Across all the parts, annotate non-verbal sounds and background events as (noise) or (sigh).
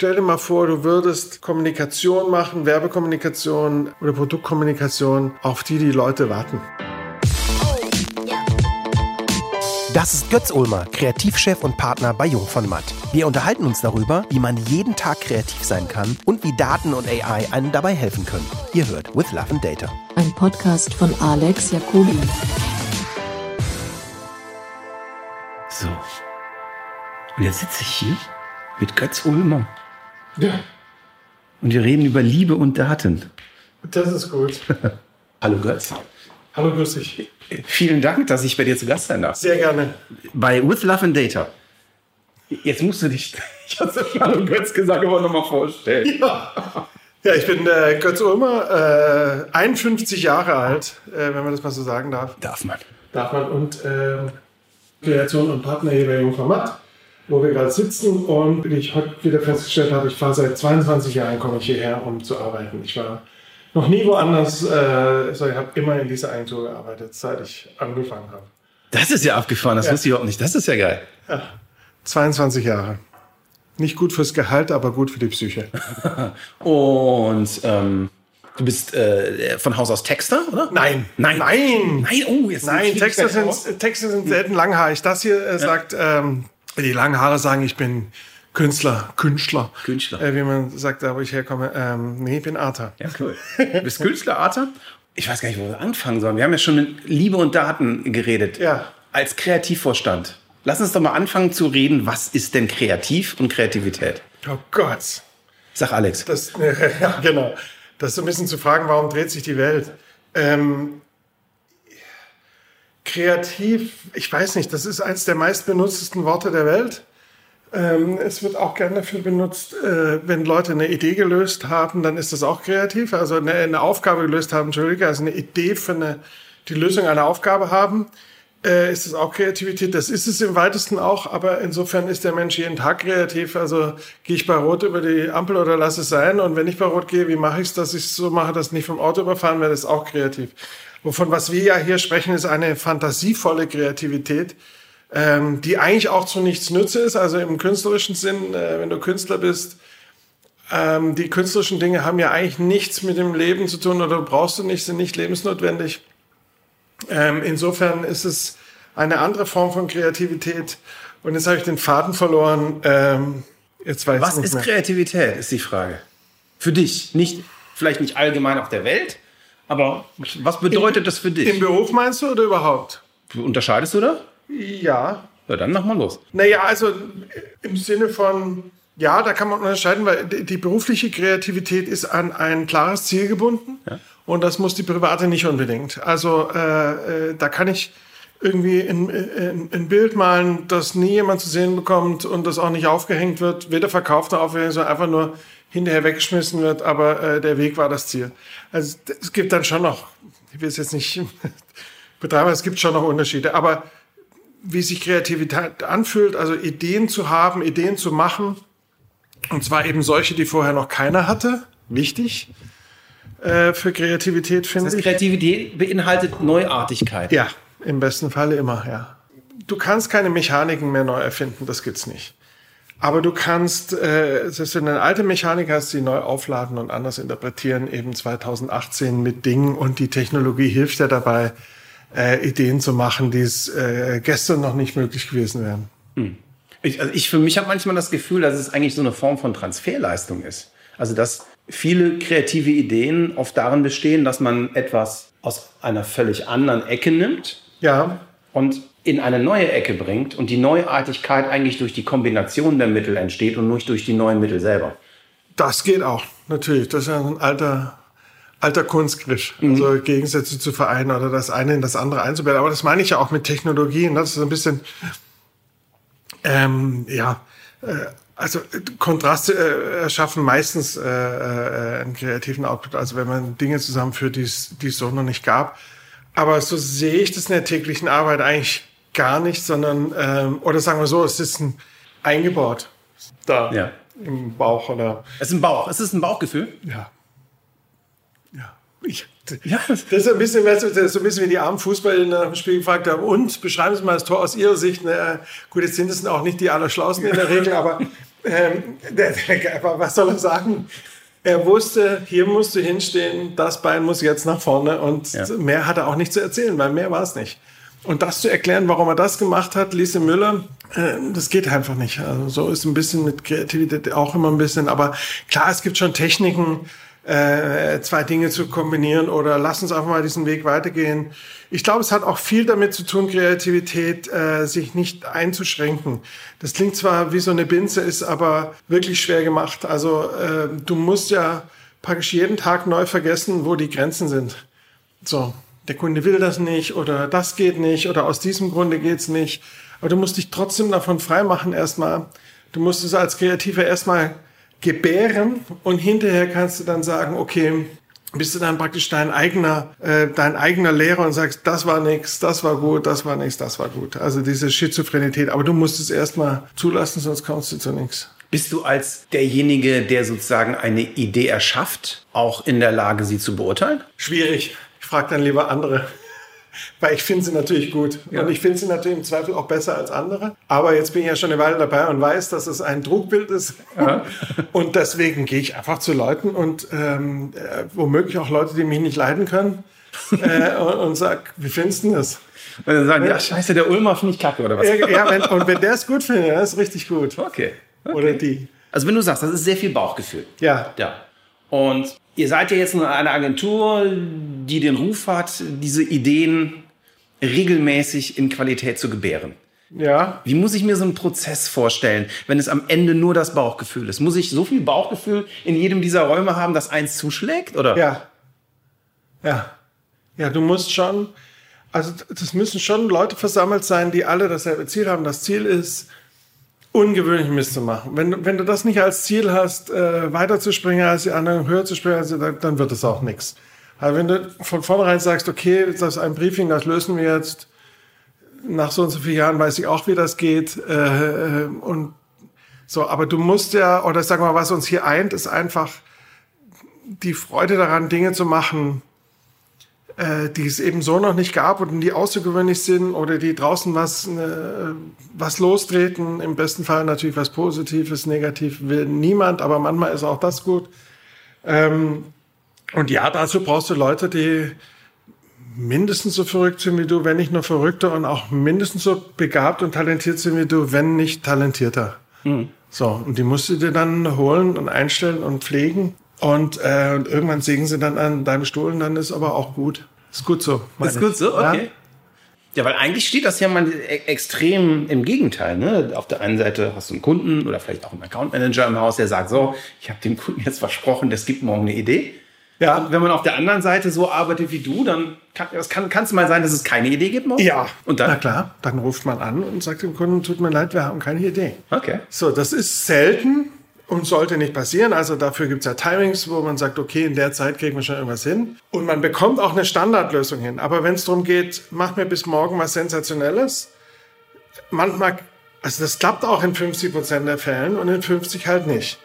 stell dir mal vor, du würdest Kommunikation machen, Werbekommunikation oder Produktkommunikation, auf die die Leute warten. Das ist Götz Ulmer, Kreativchef und Partner bei Jung von Matt. Wir unterhalten uns darüber, wie man jeden Tag kreativ sein kann und wie Daten und AI einen dabei helfen können. Ihr hört With Love and Data. Ein Podcast von Alex Jacobi. So. Und jetzt sitze ich hier mit Götz Ulmer. Ja, Und wir reden über Liebe und Daten. das ist gut. (laughs) Hallo Götz. Hallo, grüß dich. Vielen Dank, dass ich bei dir zu Gast sein darf. Sehr gerne. Bei With Love and Data. Jetzt musst du dich, (laughs) ich habe es Hallo Götz gesagt, aber nochmal vorstellen. Ja, ja ich bin äh, Götz Ulmer, äh, 51 Jahre alt, äh, wenn man das mal so sagen darf. Darf man. Darf man. Und ähm, Kreation und Partner hier bei Jungformat, wo wir gerade sitzen. Und wie ich heute wieder festgestellt habe, ich fahre seit 22 Jahren, komme ich hierher, um zu arbeiten. Ich war noch nie woanders, äh, also ich habe immer in dieser Agentur gearbeitet, seit ich angefangen habe. Das ist ja abgefahren, das Ja. wusste ich überhaupt nicht. Das ist ja geil. 22 Jahre. Nicht gut fürs Gehalt, aber gut für die Psyche. (laughs) Und ähm, du bist äh, von Haus aus Texter, oder? Nein, Nein. nein, Nein, oh, jetzt nein. flieg ich Texte gleich raus. sind, Texte sind selten langhaarig. Das hier äh, sagt, ähm, die langen Haare sagen, ich bin Künstler, Künstler. Künstler. Äh, wie man sagt, da wo ich herkomme. Ähm, nee, ich bin Arthur. Ja, cool. Du bist Künstler, Arthur? Ich weiß gar nicht, wo wir anfangen sollen. Wir haben ja schon mit Liebe und Daten geredet. Ja. Als Kreativvorstand. Lass uns doch mal anfangen zu reden, was ist denn kreativ und Kreativität? Oh Gott. Sag Alex. Das, (laughs) ja, genau. Das ist so ein bisschen zu fragen, warum dreht sich die Welt? Ähm, kreativ, ich weiß nicht, das ist eines der meistbenutztesten Worte der Welt. Ähm, es wird auch gerne dafür benutzt, äh, wenn Leute eine Idee gelöst haben, dann ist das auch kreativ. Also eine, eine Aufgabe gelöst haben, Entschuldige, also eine Idee für eine, die Lösung einer Aufgabe haben, äh, ist das auch Kreativität. Das ist es im weitesten auch, aber insofern ist der Mensch jeden Tag kreativ. Also gehe ich bei Rot über die Ampel oder lasse es sein? Und wenn ich bei Rot gehe, wie mache ich es, dass ich es so mache, dass ich nicht vom Auto überfahren werde, ist auch kreativ. Wovon was wir ja hier sprechen, ist eine fantasievolle Kreativität, ähm, die eigentlich auch zu nichts nütze ist. Also im künstlerischen Sinn, äh, wenn du Künstler bist, ähm, die künstlerischen Dinge haben ja eigentlich nichts mit dem Leben zu tun oder brauchst du nicht, sind nicht lebensnotwendig. Ähm, insofern ist es eine andere Form von Kreativität. Und jetzt habe ich den Faden verloren. Ähm, jetzt weiß Was ich nicht ist mehr. Kreativität, ist die Frage. Für dich. Nicht, vielleicht nicht allgemein auf der Welt, aber was bedeutet das für dich? Im Beruf meinst du oder überhaupt? Unterscheidest du da? Ja. Ja, dann mach mal los. Naja, also im Sinne von, ja, da kann man unterscheiden, weil die, berufliche Kreativität ist an ein klares Ziel gebunden und das muss die private nicht unbedingt. Also äh, äh, da kann ich irgendwie ein, ein, ein Bild malen, das nie jemand zu sehen bekommt und das auch nicht aufgehängt wird, weder verkauft noch aufgehängt, sondern einfach nur hinterher weggeschmissen wird, aber äh, der Weg war das Ziel. Also es gibt dann schon noch, ich will es jetzt nicht (laughs) betreiben, es gibt schon noch Unterschiede, aber wie sich Kreativität anfühlt, also Ideen zu haben, Ideen zu machen. Und zwar eben solche, die vorher noch keiner hatte. Wichtig äh, für Kreativität, finde Das ich. Kreativität beinhaltet Neuartigkeit. Ja, im besten Falle immer, ja. Du kannst keine Mechaniken mehr neu erfinden, das gibt's nicht. Aber du kannst, äh, selbst wenn du eine alte Mechanik hast, die neu aufladen und anders interpretieren, eben 2018 mit Dingen und die Technologie hilft ja dabei, äh, Ideen zu machen, die es äh, gestern noch nicht möglich gewesen wären. Ich, also ich für mich habe manchmal das Gefühl, dass es eigentlich so eine Form von Transferleistung ist. Also dass viele kreative Ideen oft darin bestehen, dass man etwas aus einer völlig anderen Ecke nimmt Ja, und in eine neue Ecke bringt und die Neuartigkeit eigentlich durch die Kombination der Mittel entsteht und nicht durch die neuen Mittel selber. Das geht auch, natürlich. Das ist ja ein alter, alter Kunstgriff. Also Gegensätze zu vereinen oder das eine in das andere einzubauen. Aber das meine ich ja auch mit Technologien. Das ist ein bisschen, ähm, ja, äh, also Kontraste äh, erschaffen meistens äh, äh, einen kreativen Output. Also wenn man Dinge zusammenführt, die es die es so noch nicht gab. Aber so sehe ich das in der täglichen Arbeit eigentlich gar nicht, sondern, ähm, oder sagen wir so, es ist ein eingebaut da Ja. im Bauch oder Es ist ein Bauch. Es ist ein Bauchgefühl. ja. Ja. Ich, Ja. Das ist ein bisschen, das ist so ein bisschen wie die armen Fußballer nach dem Spiel gefragt haben. Und beschreiben Sie mal das Tor aus Ihrer Sicht. Na, gut, jetzt sind es auch nicht die Allerschlausten in der (laughs) Regel, aber Ähm, der, der, was soll er sagen? Er wusste, hier musst du hinstehen, das Bein muss jetzt nach vorne und ja. mehr hat er auch nicht zu erzählen, weil mehr war es nicht. Und das zu erklären, warum er das gemacht hat, Lise Müller, äh, das geht einfach nicht. Also so ist ein bisschen mit Kreativität auch immer ein bisschen. Aber klar, es gibt schon Techniken, äh, zwei Dinge zu kombinieren oder lass uns einfach mal diesen Weg weitergehen. Ich glaube, es hat auch viel damit zu tun, Kreativität äh, sich nicht einzuschränken. Das klingt zwar wie so eine Binse, ist aber wirklich schwer gemacht. Also äh, du musst ja praktisch jeden Tag neu vergessen, wo die Grenzen sind. So der Kunde will das nicht oder das geht nicht oder aus diesem Grunde geht's nicht. Aber du musst dich trotzdem davon freimachen erstmal. Du musst es als Kreativer erstmal gebären und hinterher kannst du dann sagen, okay, bist du dann praktisch dein eigener, äh, dein eigener Lehrer und sagst, das war nix, das war gut, das war nix, das war gut. Also diese Schizophrenität. Aber du musst es erstmal zulassen, sonst kommst du zu nichts. Bist du als derjenige, der sozusagen eine Idee erschafft, auch in der Lage, sie zu beurteilen? Schwierig frage dann lieber andere. Weil ich finde sie natürlich gut. Ja. Und ich finde sie natürlich im Zweifel auch besser als andere. Aber jetzt bin ich ja schon eine Weile dabei und weiß, dass es ein Trugbild ist. Ja. (laughs) Und deswegen gehe ich einfach zu Leuten und ähm, äh, womöglich auch Leute, die mich nicht leiden können. (laughs) äh, und, und sag, wie findest du das? Und dann sagen, ja, scheiße, der Ulmer finde ich kacke, oder was? Ja, wenn, und wenn der es gut findet, dann ist richtig gut. Okay. okay. Oder die. Also wenn du sagst, das ist sehr viel Bauchgefühl. Ja. Ja. Und Ihr seid ja jetzt eine Agentur, die den Ruf hat, diese Ideen regelmäßig in Qualität zu gebären. Ja. Wie muss ich mir so einen Prozess vorstellen, wenn es am Ende nur das Bauchgefühl ist? Muss ich so viel Bauchgefühl in jedem dieser Räume haben, dass eins zuschlägt, oder? Ja. Ja. Ja, du musst schon, also das müssen schon Leute versammelt sein, die alle dasselbe Ziel haben. Das Ziel ist, ungewöhnlich Mist zu machen. Wenn, wenn du das nicht als Ziel hast, äh, weiter zu springen als die anderen, höher zu springen, also, dann, dann wird es auch nichts. Aber wenn du von vornherein sagst, okay, das ist ein Briefing, das lösen wir jetzt, nach so und so vielen Jahren weiß ich auch, wie das geht, äh, äh und so, aber du musst ja, oder sag mal, was uns hier eint, ist einfach die Freude daran, Dinge zu machen, äh, die es eben so noch nicht gab und die außergewöhnlich sind oder die draußen was, äh, was lostreten. Im besten Fall natürlich was Positives, negativ will niemand, aber manchmal ist auch das gut. Ähm, und ja, dazu brauchst du Leute, die mindestens so verrückt sind wie du, wenn nicht nur verrückter und auch mindestens so begabt und talentiert sind wie du, wenn nicht talentierter. Mhm. So, und die musst du dir dann holen und einstellen und pflegen. Und, äh, und irgendwann sägen sie dann an deinem Stuhl und dann ist aber auch gut. Ist gut so. Ist gut so, okay. Ja? Ja, weil eigentlich steht das ja mal e- extrem im Gegenteil. Ne? Auf der einen Seite hast du einen Kunden oder vielleicht auch einen Account Manager im Haus, der sagt so, ich habe dem Kunden jetzt versprochen, es gibt morgen eine Idee. Ja. Und wenn man auf der anderen Seite so arbeitet wie du, dann kann es kann, kann's mal sein, dass es keine Idee gibt morgen. Ja. Und dann? Na klar, dann ruft man an und sagt dem Kunden, tut mir leid, wir haben keine Idee. Okay. So, das ist selten, und sollte nicht passieren. Also dafür gibt es ja Timings, wo man sagt, okay, in der Zeit kriegen wir schon irgendwas hin. Und man bekommt auch eine Standardlösung hin. Aber wenn es darum geht, mach mir bis morgen was Sensationelles, manchmal, also das klappt auch in 50 Prozent der Fällen und in 50 halt nicht.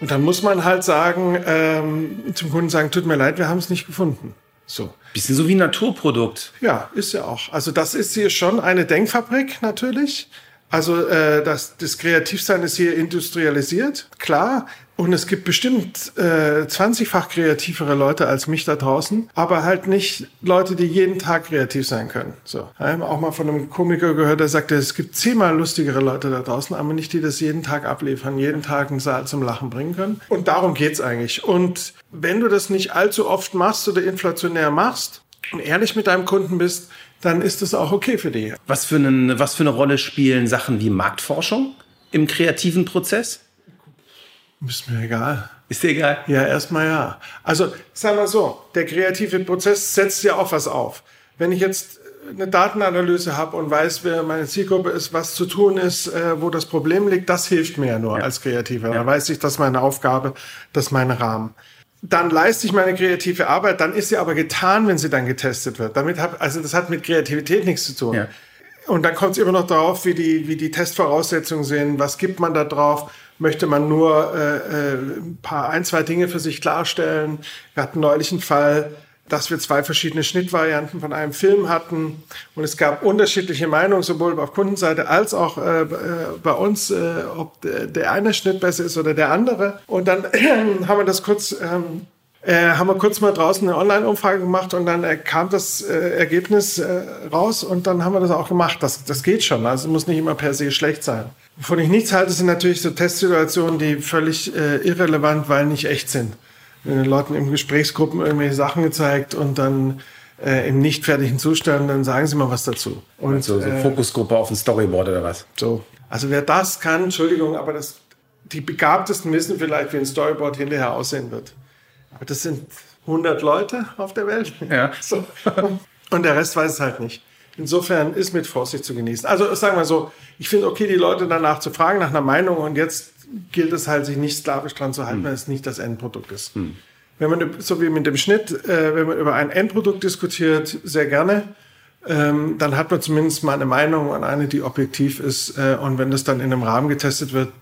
Und dann muss man halt sagen, ähm, zum Kunden sagen, tut mir leid, wir haben es nicht gefunden. So. Bisschen so wie ein Naturprodukt. Ja, ist ja auch. Also das ist hier schon eine Denkfabrik natürlich. Also äh, das, das Kreativsein ist hier industrialisiert, klar. Und es gibt bestimmt äh, 20-fach kreativere Leute als mich da draußen, aber halt nicht Leute, die jeden Tag kreativ sein können. So. Ich habe auch mal von einem Komiker gehört, der sagte, es gibt zehnmal lustigere Leute da draußen, aber nicht die das jeden Tag abliefern, jeden Tag einen Saal zum Lachen bringen können. Und darum geht's eigentlich. Und wenn du das nicht allzu oft machst oder inflationär machst und ehrlich mit deinem Kunden bist, dann ist es auch okay für die. Was für, einen, was für eine Rolle spielen Sachen wie Marktforschung im kreativen Prozess? Ist mir egal. Ist dir egal? Ja, erstmal ja. Also, sagen wir so, der kreative Prozess setzt ja auch was auf. Wenn ich jetzt eine Datenanalyse habe und weiß, wer meine Zielgruppe ist, was zu tun ist, äh, wo das Problem liegt, das hilft mir ja nur ja. als Kreativer. Ja. Da weiß ich, das ist meine Aufgabe, das ist mein Rahmen dann leiste ich meine kreative Arbeit, dann ist sie aber getan, wenn sie dann getestet wird. Damit hab, also das hat mit Kreativität nichts zu tun. Ja. Und dann kommt es immer noch darauf, wie die, wie die Testvoraussetzungen sind, was gibt man da drauf, möchte man nur äh, äh, ein paar, ein, zwei Dinge für sich klarstellen. Wir hatten neulich einen Fall, dass wir zwei verschiedene Schnittvarianten von einem Film hatten. Und es gab unterschiedliche Meinungen, sowohl auf Kundenseite als auch äh, äh bei uns, äh, ob der eine Schnitt besser ist oder der andere. Und dann (clears throat) haben wir das kurz... Ähm, äh, haben wir kurz mal draußen eine Online-Umfrage gemacht und dann äh, kam das äh, Ergebnis äh, raus und dann haben wir das auch gemacht. Das, das geht schon. Also muss nicht immer per se schlecht sein. Wovon ich nichts halte, sind natürlich so Testsituationen, die völlig äh, irrelevant, weil nicht echt sind den Leuten in Gesprächsgruppen irgendwelche Sachen gezeigt und dann äh, im nicht fertigen Zustand, dann sagen sie mal was dazu. Und so, so äh, Fokusgruppe auf dem Storyboard oder was? So. Also wer das kann, Entschuldigung, aber das, die Begabtesten wissen vielleicht, wie ein Storyboard hinterher aussehen wird. Aber das sind 100 Leute auf der Welt. Ja. (laughs) So. Und der Rest weiß es halt nicht. Insofern ist mit Vorsicht zu genießen. Also sagen wir so, ich finde okay, die Leute danach zu fragen, nach einer Meinung und jetzt gilt es halt, sich nicht sklavisch dran zu halten, hm. weil es nicht das Endprodukt ist. Hm. Wenn man, so wie mit dem Schnitt, äh, wenn man über ein Endprodukt diskutiert, sehr gerne, ähm, dann hat man zumindest mal eine Meinung und eine, die objektiv ist. Äh, und wenn das dann in einem Rahmen getestet wird,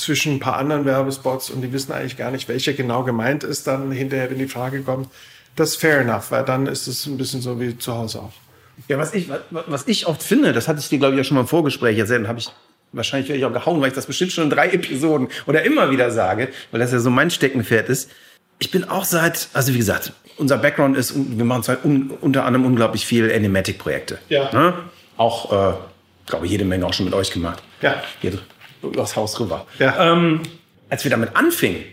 zwischen ein paar anderen Werbespots und die wissen eigentlich gar nicht, welcher genau gemeint ist, dann hinterher, wenn die Frage kommt, das ist fair enough, weil dann ist es ein bisschen so wie zu Hause auch. Ja, was ich, was ich oft finde, das hatte ich dir, glaube ich, ja schon mal im Vorgespräch erzählt, habe ich wahrscheinlich werde ich auch gehauen, weil ich das bestimmt schon in drei Episoden oder immer wieder sage, weil das ja so mein Steckenpferd ist. Ich bin auch seit, also wie gesagt, unser Background ist, wir machen halt un, unter anderem unglaublich viel Animatic-Projekte. Ja. Ne? Auch, äh, glaube jede Menge auch schon mit euch gemacht. Ja. Hier das Haus rüber. Ja. Ähm, als wir damit anfingen,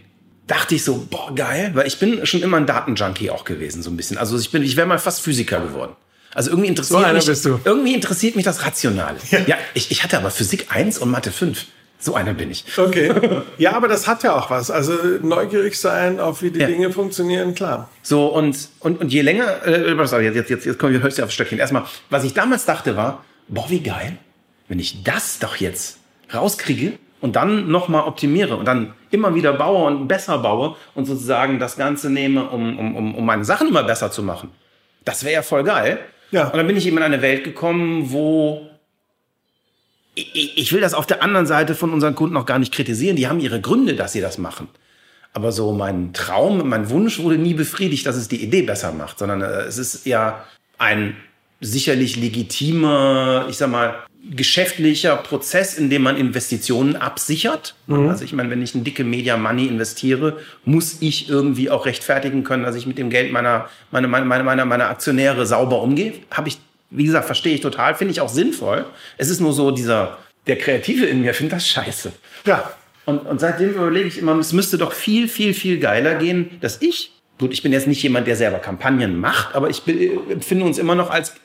dachte ich so, boah, geil, weil ich bin schon immer ein Datenjunkie auch gewesen, so ein bisschen. Also ich bin, ich wäre mal fast Physiker geworden. Also irgendwie interessiert, so mich, irgendwie interessiert mich das Rationale. Ja, ja ich, ich hatte aber Physik 1 und Mathe 5. So einer bin ich. Okay. Ja, aber das hat ja auch was. Also neugierig sein, auf wie die ja. Dinge funktionieren, klar. So, und, und, und je länger, äh, jetzt, jetzt, jetzt, jetzt kommen wir höchst aufs Stöckchen. Erstmal, was ich damals dachte war, boah, wie geil, wenn ich das doch jetzt rauskriege und dann nochmal optimiere und dann immer wieder baue und besser baue und sozusagen das Ganze nehme, um, um, um meine Sachen immer besser zu machen. Das wäre ja voll geil. Ja. Und dann bin ich eben in eine Welt gekommen, wo ich, will das auf der anderen Seite von unseren Kunden auch gar nicht kritisieren. Die haben ihre Gründe, dass sie das machen. Aber so mein Traum, mein Wunsch wurde nie befriedigt, dass es die Idee besser macht, sondern äh, es ist ja ein sicherlich legitimer, ich sag mal, geschäftlicher Prozess, in dem man Investitionen absichert. Mhm. Also ich meine, wenn ich ein dicke Media Money investiere, muss ich irgendwie auch rechtfertigen können, dass ich mit dem Geld meiner, meiner, meiner, meiner, meiner Aktionäre sauber umgehe. Habe ich, wie gesagt, verstehe ich total, finde ich auch sinnvoll. Es ist nur so dieser, der Kreative in mir findet das scheiße. Ja. Und, und seitdem überlege ich immer, es müsste doch viel, viel, viel geiler gehen, dass ich, gut, ich bin jetzt nicht jemand, der selber Kampagnen macht, aber ich empfinde uns immer noch als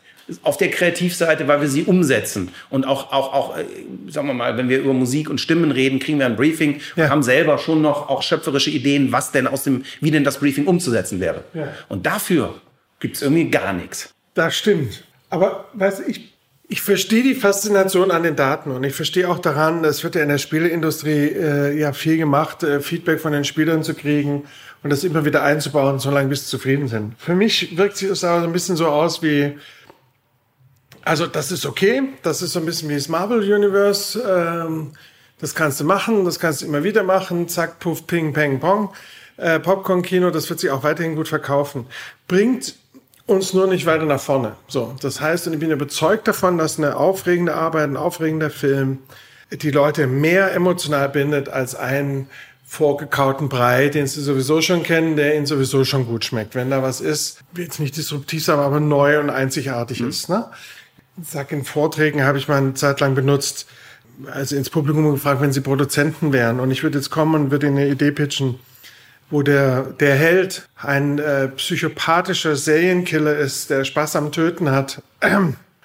auf der Kreativseite, weil wir sie umsetzen. Und auch, auch, auch, äh, sagen wir mal, wenn wir über Musik und Stimmen reden, kriegen wir ein Briefing ja. und haben selber schon noch auch schöpferische Ideen, was denn aus dem, wie denn das Briefing umzusetzen wäre. Ja. Und dafür gibt es irgendwie gar nichts. Das stimmt. Aber du, ich, ich verstehe die Faszination an den Daten und ich verstehe auch daran, es wird ja in der Spieleindustrie äh, ja viel gemacht, äh, Feedback von den Spielern zu kriegen und das immer wieder einzubauen, solange bis sie zufrieden sind. Für mich wirkt sich das aber so ein bisschen so aus wie, also das ist okay. Das ist so ein bisschen wie das Marvel Universe. Ähm, das kannst du machen, das kannst du immer wieder machen. Zack, puff, ping, peng, pong. Äh, Popcorn-Kino, das wird sich auch weiterhin gut verkaufen. Bringt uns nur nicht weiter nach vorne. So, das heißt, und ich bin überzeugt davon, dass eine aufregende Arbeit, ein aufregender Film die Leute mehr emotional bindet als einen vorgekauten Brei, den sie sowieso schon kennen, der ihnen sowieso schon gut schmeckt. Wenn da was ist, jetzt nicht disruptiv sein, aber neu und einzigartig mhm. ist. Ne? Sag in Vorträgen habe ich mal eine Zeit lang benutzt, also ins Publikum gefragt, wenn sie Produzenten wären. Und ich würde jetzt kommen und würde ihnen eine Idee pitchen, wo der, der Held ein äh, psychopathischer Serienkiller ist, der Spaß am Töten hat. (clears throat)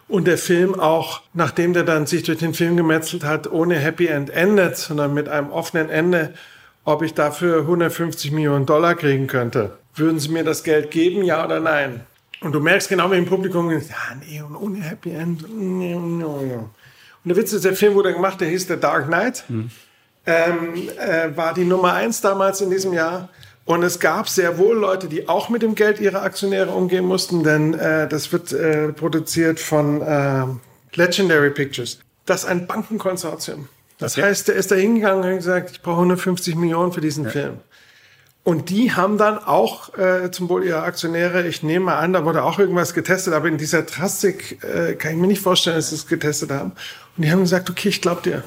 Und der Film auch, nachdem der dann sich durch den Film gemetzelt hat, ohne Happy End endet, sondern mit einem offenen Ende, ob ich dafür 150 Millionen Dollar kriegen könnte. Würden Sie mir das Geld geben, ja oder nein? Und du merkst genau, wie im Publikum, ja, nee, und ohne Happy End. Nee, nee, nee. Und der Witz ist, der Film wurde gemacht, der hieß The Dark Knight. Hm. Ähm, äh, war die Nummer eins damals in diesem Jahr. Und es gab sehr wohl Leute, die auch mit dem Geld ihrer Aktionäre umgehen mussten, denn äh, das wird äh, produziert von äh, Legendary Pictures. Das ist ein Bankenkonsortium. Das okay. heißt, der ist da hingegangen und hat gesagt, ich brauche 150 Millionen für diesen ja. Film. Und die haben dann auch äh, zum Wohl ihrer Aktionäre, ich nehme mal an, da wurde auch irgendwas getestet, aber in dieser Drastik äh, kann ich mir nicht vorstellen, dass sie es getestet haben. Und die haben gesagt, okay, ich glaube dir.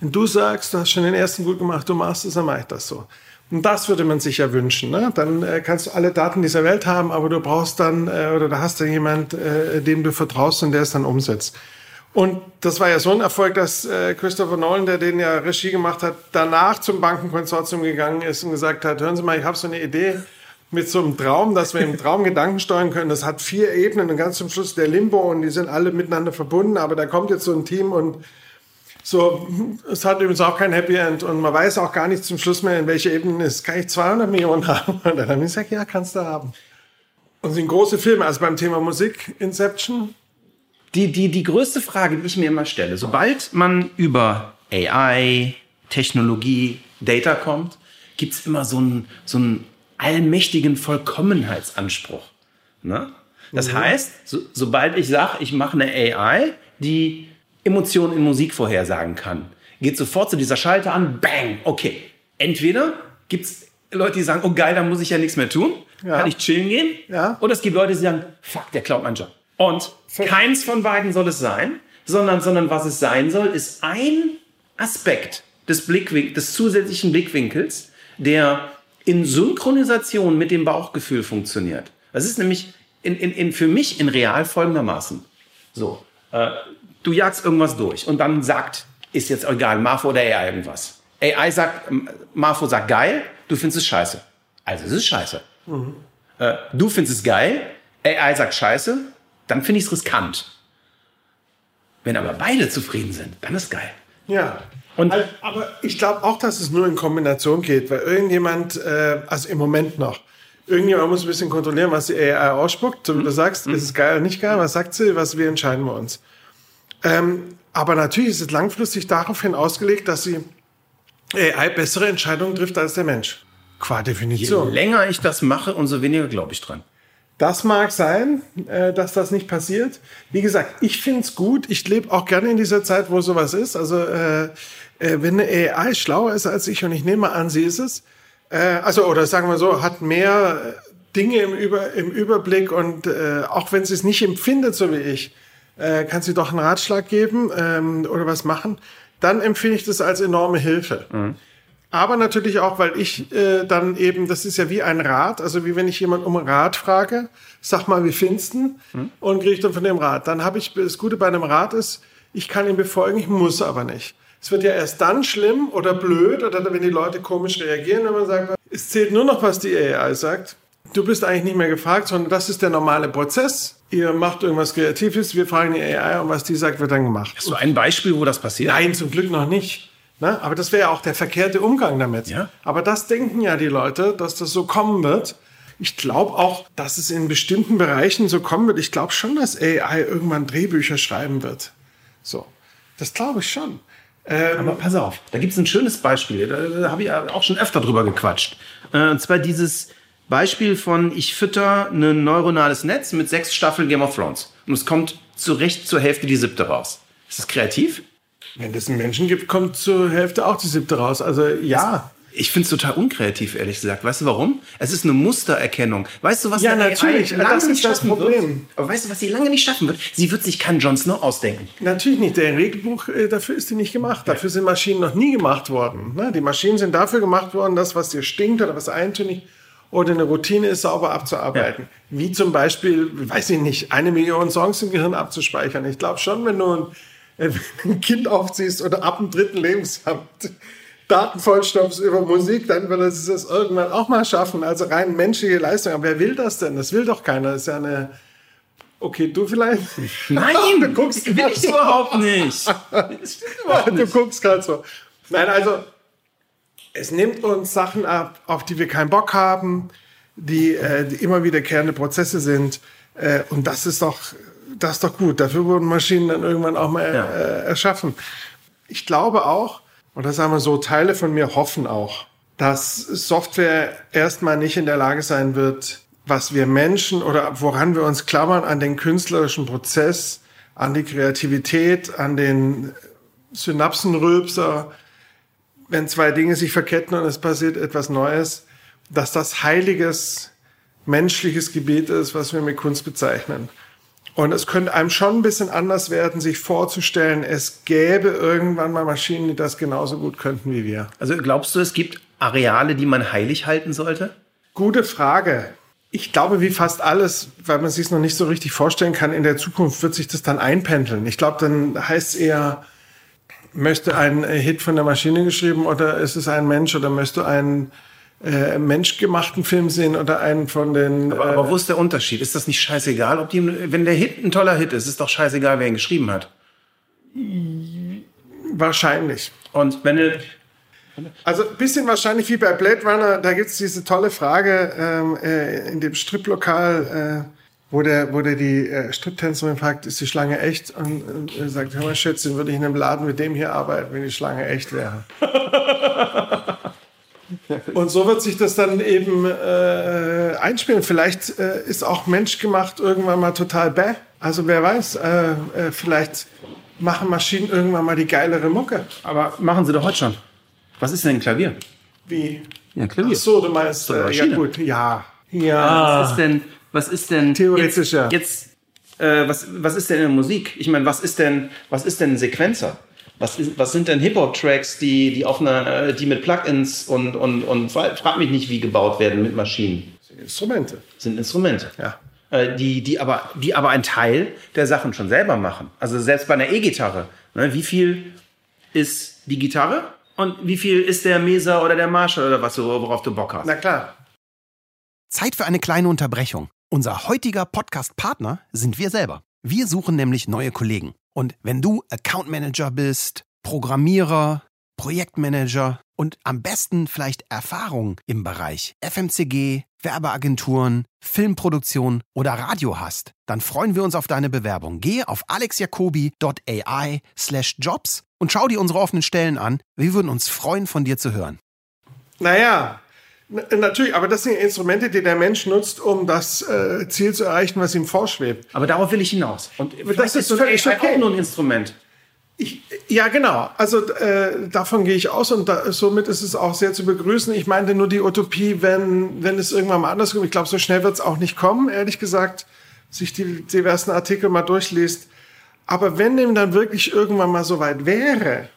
Wenn du sagst, du hast schon den ersten gut gemacht, du machst es, dann mache ich das so. Und das würde man sich ja wünschen. Ne? Dann äh, kannst du alle Daten dieser Welt haben, aber du brauchst dann, äh, oder da hast du jemand, äh, dem du vertraust und der es dann umsetzt. Und das war ja so ein Erfolg, dass äh, Christopher Nolan, der den ja Regie gemacht hat, danach zum Bankenkonsortium gegangen ist und gesagt hat, hören Sie mal, ich habe so eine Idee mit so einem Traum, dass wir im (laughs) Traum Gedanken steuern können. Das hat vier Ebenen und ganz zum Schluss der Limbo und die sind alle miteinander verbunden, aber da kommt jetzt so ein Team und so, es hat übrigens auch kein Happy End und man weiß auch gar nicht zum Schluss mehr, in welche Ebene es ist. Kann ich 200 Millionen (laughs) haben? Und dann habe ich gesagt, ja, kannst du haben. Und sind große Filme, also beim Thema Musik, Inception, die, die, die größte Frage, die ich mir immer stelle, sobald man über AI, Technologie, Data kommt, gibt es immer so einen, so einen allmächtigen Vollkommenheitsanspruch. Ne? Das mhm. heißt, so, sobald ich sage, ich mache eine AI, die Emotionen in Musik vorhersagen kann, geht sofort zu dieser Schalter an, bang, okay. Entweder gibt es Leute, die sagen, oh geil, da muss ich ja nichts mehr tun, ja. kann ich chillen gehen. Ja. Oder es gibt Leute, die sagen, fuck, der klaut meinen Job. Und keins von beiden soll es sein, sondern, sondern was es sein soll, ist ein Aspekt des, Blickwink des zusätzlichen Blickwinkels, der in Synchronisation mit dem Bauchgefühl funktioniert. Das ist nämlich in, in, in für mich in real folgendermaßen. So, äh, du jagst irgendwas durch und dann sagt, ist jetzt egal, Marfo oder AI irgendwas. AI sagt, Marfo sagt geil, du findest es scheiße. Also es ist scheiße. Mhm. Äh, du findest es geil, AI sagt scheiße, dann finde ich es riskant. Wenn aber beide zufrieden sind, dann ist geil. Ja. Und aber ich glaube auch, dass es nur in Kombination geht, weil irgendjemand, äh, also im Moment noch, irgendjemand muss ein bisschen kontrollieren, was die AI ausspuckt. So wie du sagst, mhm. ist es geil oder nicht geil? Was sagt sie? Was wir entscheiden wir uns. Ähm, aber natürlich ist es langfristig daraufhin ausgelegt, dass sie AI bessere Entscheidungen trifft als der Mensch. Qua Definition. Je länger ich das mache, umso weniger glaube ich dran. Das mag sein, äh, dass das nicht passiert. Wie gesagt, ich finde es gut. Ich lebe auch gerne in dieser Zeit, wo sowas ist. Also äh, äh, wenn eine AI schlauer ist als ich und ich nehme an, sie ist es, äh, also oder sagen wir so, hat mehr Dinge im, Über, im Überblick und äh, auch wenn sie es nicht empfindet, so wie ich, äh, kann sie doch einen Ratschlag geben ähm, oder was machen, dann empfinde ich das als enorme Hilfe. Mhm. Aber natürlich auch, weil ich äh, dann eben, das ist ja wie ein Rat, also wie wenn ich jemand um Rat frage, sag mal, wie findest du? Hm. Und kriege ich dann von dem Rat. Dann habe ich, das Gute bei einem Rat ist, ich kann ihn befolgen, ich muss aber nicht. Es wird ja erst dann schlimm oder blöd oder wenn die Leute komisch reagieren, wenn man sagt, es zählt nur noch, was die AI sagt. Du bist eigentlich nicht mehr gefragt, sondern das ist der normale Prozess. Ihr macht irgendwas Kreatives, wir fragen die AI und was die sagt, wird dann gemacht. Hast du ein Beispiel, wo das passiert? Nein, zum Glück noch nicht. Ne? Aber das wäre ja auch der verkehrte Umgang damit. Ja? Aber das denken ja die Leute, dass das so kommen wird. Ich glaube auch, dass es in bestimmten Bereichen so kommen wird. Ich glaube schon, dass AI irgendwann Drehbücher schreiben wird. So, das glaube ich schon. Ähm, Aber pass auf, da gibt es ein schönes Beispiel. Da, habe ich auch schon öfter drüber gequatscht. Äh, und zwar dieses Beispiel von, ich fütter ein neuronales Netz mit sechs Staffeln Game of Thrones. Und es kommt zu Recht zur Hälfte die siebte raus. Ist das kreativ? Wenn es einen Menschen gibt, kommt zur Hälfte auch die siebte raus. Also ja. Ich finde es total unkreativ, ehrlich gesagt. Weißt du warum? Es ist eine Mustererkennung. Weißt du, was ja, natürlich. AI das ist das Problem. Wird? Aber weißt du, was sie lange nicht schaffen wird? Sie wird sich keinen Jon Snow ausdenken. Natürlich nicht. Der Regelbuch, äh, dafür ist die nicht gemacht. Ja. Dafür sind Maschinen noch nie gemacht worden. Ne? Die Maschinen sind dafür gemacht worden, das, was dir stinkt oder was eintönig oder eine Routine ist, sauber abzuarbeiten. Ja. Wie zum Beispiel, weiß ich nicht, eine Million Songs im Gehirn abzuspeichern. Ich glaube schon, wenn du ein ein Kind aufziehst oder ab dem dritten Lebensjahr Daten vollstopfst über Musik, dann wird es das irgendwann auch mal schaffen. Also rein menschliche Leistung. Aber wer will das denn? Das will doch keiner. Das ist ja eine. Okay, du vielleicht? Nein, (laughs) du guckst will ich so. überhaupt nicht. (laughs) überhaupt nicht. Du guckst gerade so. Nein, also es nimmt uns Sachen ab, auf die wir keinen Bock haben, die, äh, die immer wiederkehrende Prozesse sind. Äh, und das ist doch das ist doch gut. Dafür wurden Maschinen dann irgendwann auch mal ja. äh, erschaffen. Ich glaube auch, oder sagen wir so, Teile von mir hoffen auch, dass Software erstmal nicht in der Lage sein wird, was wir Menschen oder woran wir uns klammern, an den künstlerischen Prozess, an die Kreativität, an den Synapsenrülpser, wenn zwei Dinge sich verketten und es passiert etwas Neues, dass das heiliges menschliches Gebiet ist, was wir mit Kunst bezeichnen. Und es könnte einem schon ein bisschen anders werden, sich vorzustellen, es gäbe irgendwann mal Maschinen, die das genauso gut könnten wie wir. Also glaubst du, es gibt Areale, die man heilig halten sollte? Gute Frage. Ich glaube, wie fast alles, weil man sich es noch nicht so richtig vorstellen kann, in der Zukunft wird sich das dann einpendeln. Ich glaube, dann heißt es eher, möchte ein Hit von der Maschine geschrieben oder ist es ein Mensch oder möchte ein äh, menschgemachten Film sehen oder einen von den. Aber, aber wo ist der Unterschied? Ist das nicht scheißegal, ob die, wenn der Hit ein toller Hit ist, ist doch scheißegal, wer ihn geschrieben hat. Wahrscheinlich. Und wenn du, Also ein bisschen wahrscheinlich wie bei Blade Runner, da gibt's diese tolle Frage ähm, äh, in dem Striplokal, äh, wo der, wo der die äh, Striptänzerin fragt, ist die Schlange echt? Und, und er sagt, hör mal Schätzchen, würde ich in einem Laden mit dem hier arbeiten, wenn die Schlange echt wäre. (laughs) Und so wird sich das dann eben äh, einspielen. Vielleicht äh, ist auch menschgemacht irgendwann mal total bäh. Also wer weiß, äh, äh, vielleicht machen Maschinen irgendwann mal die geilere Mucke. aber machen sie doch heute schon. Was ist denn ein Klavier? Wie? Ja, Klavier. Ach so, du meinst, äh, ja gut, ja. Ja. Was ist denn, was ist denn Theoretisch, jetzt, jetzt äh, was, was ist denn in der Musik? Ich meine, was ist denn, was ist denn ein Sequenzer? Was, ist, was sind denn Hip-Hop-Tracks, die, die auf einer, äh, die mit Plugins und, und, und frag mich nicht, wie gebaut werden mit Maschinen? Instrumente. Sind Instrumente. Ja. Äh, die, die, aber, die aber einen Teil der Sachen schon selber machen. Also selbst bei einer E-Gitarre. Ne, wie viel ist die Gitarre und wie viel ist der Mesa oder der Marshall oder was, du- worauf du Bock hast? Na klar. Zeit für eine kleine Unterbrechung. Unser heutiger Podcast-Partner sind wir selber. Wir suchen nämlich neue Kollegen. Und wenn du Account Manager bist, Programmierer, Projektmanager und am besten vielleicht Erfahrung im Bereich FMCG, Werbeagenturen, Filmproduktion oder Radio hast, dann freuen wir uns auf deine Bewerbung. Gehe auf alexjacobi.ai slash jobs und schau dir unsere offenen Stellen an. Wir würden uns freuen, von dir zu hören. Naja, natürlich, aber das sind Instrumente, die der Mensch nutzt, um das äh, Ziel zu erreichen, was ihm vorschwebt. Aber darauf will ich hinaus. Und das ist völlig AI okay. auch nur ein Instrument. Ich, ja, genau. Also äh, davon gehe ich aus und da, somit ist es auch sehr zu begrüßen. Ich meinte nur die Utopie, wenn, wenn es irgendwann mal anders kommt. Ich glaube, so schnell wird es auch nicht kommen, ehrlich gesagt, sich die diversen Artikel mal durchliest. Aber wenn dem dann wirklich irgendwann mal so weit wäre,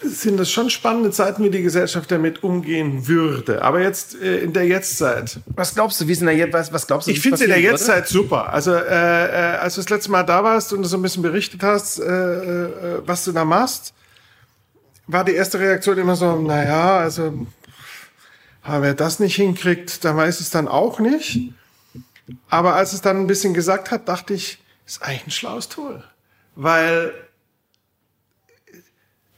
sind das schon spannende Zeiten, wie die Gesellschaft damit umgehen würde. Aber jetzt äh, in der Jetztzeit. Was glaubst du, wie ist denn da jetzt, was, was glaubst du? Ich finde es in der? Jetztzeit super. Also, äh, äh, als du das letzte Mal da warst und so ein bisschen berichtet hast, äh, äh, was du da machst, war die erste Reaktion immer so, naja, also, wer das nicht hinkriegt, der weiß es dann auch nicht. Aber als es dann ein bisschen gesagt hat, dachte ich, ist eigentlich ein schlaues Tool. Weil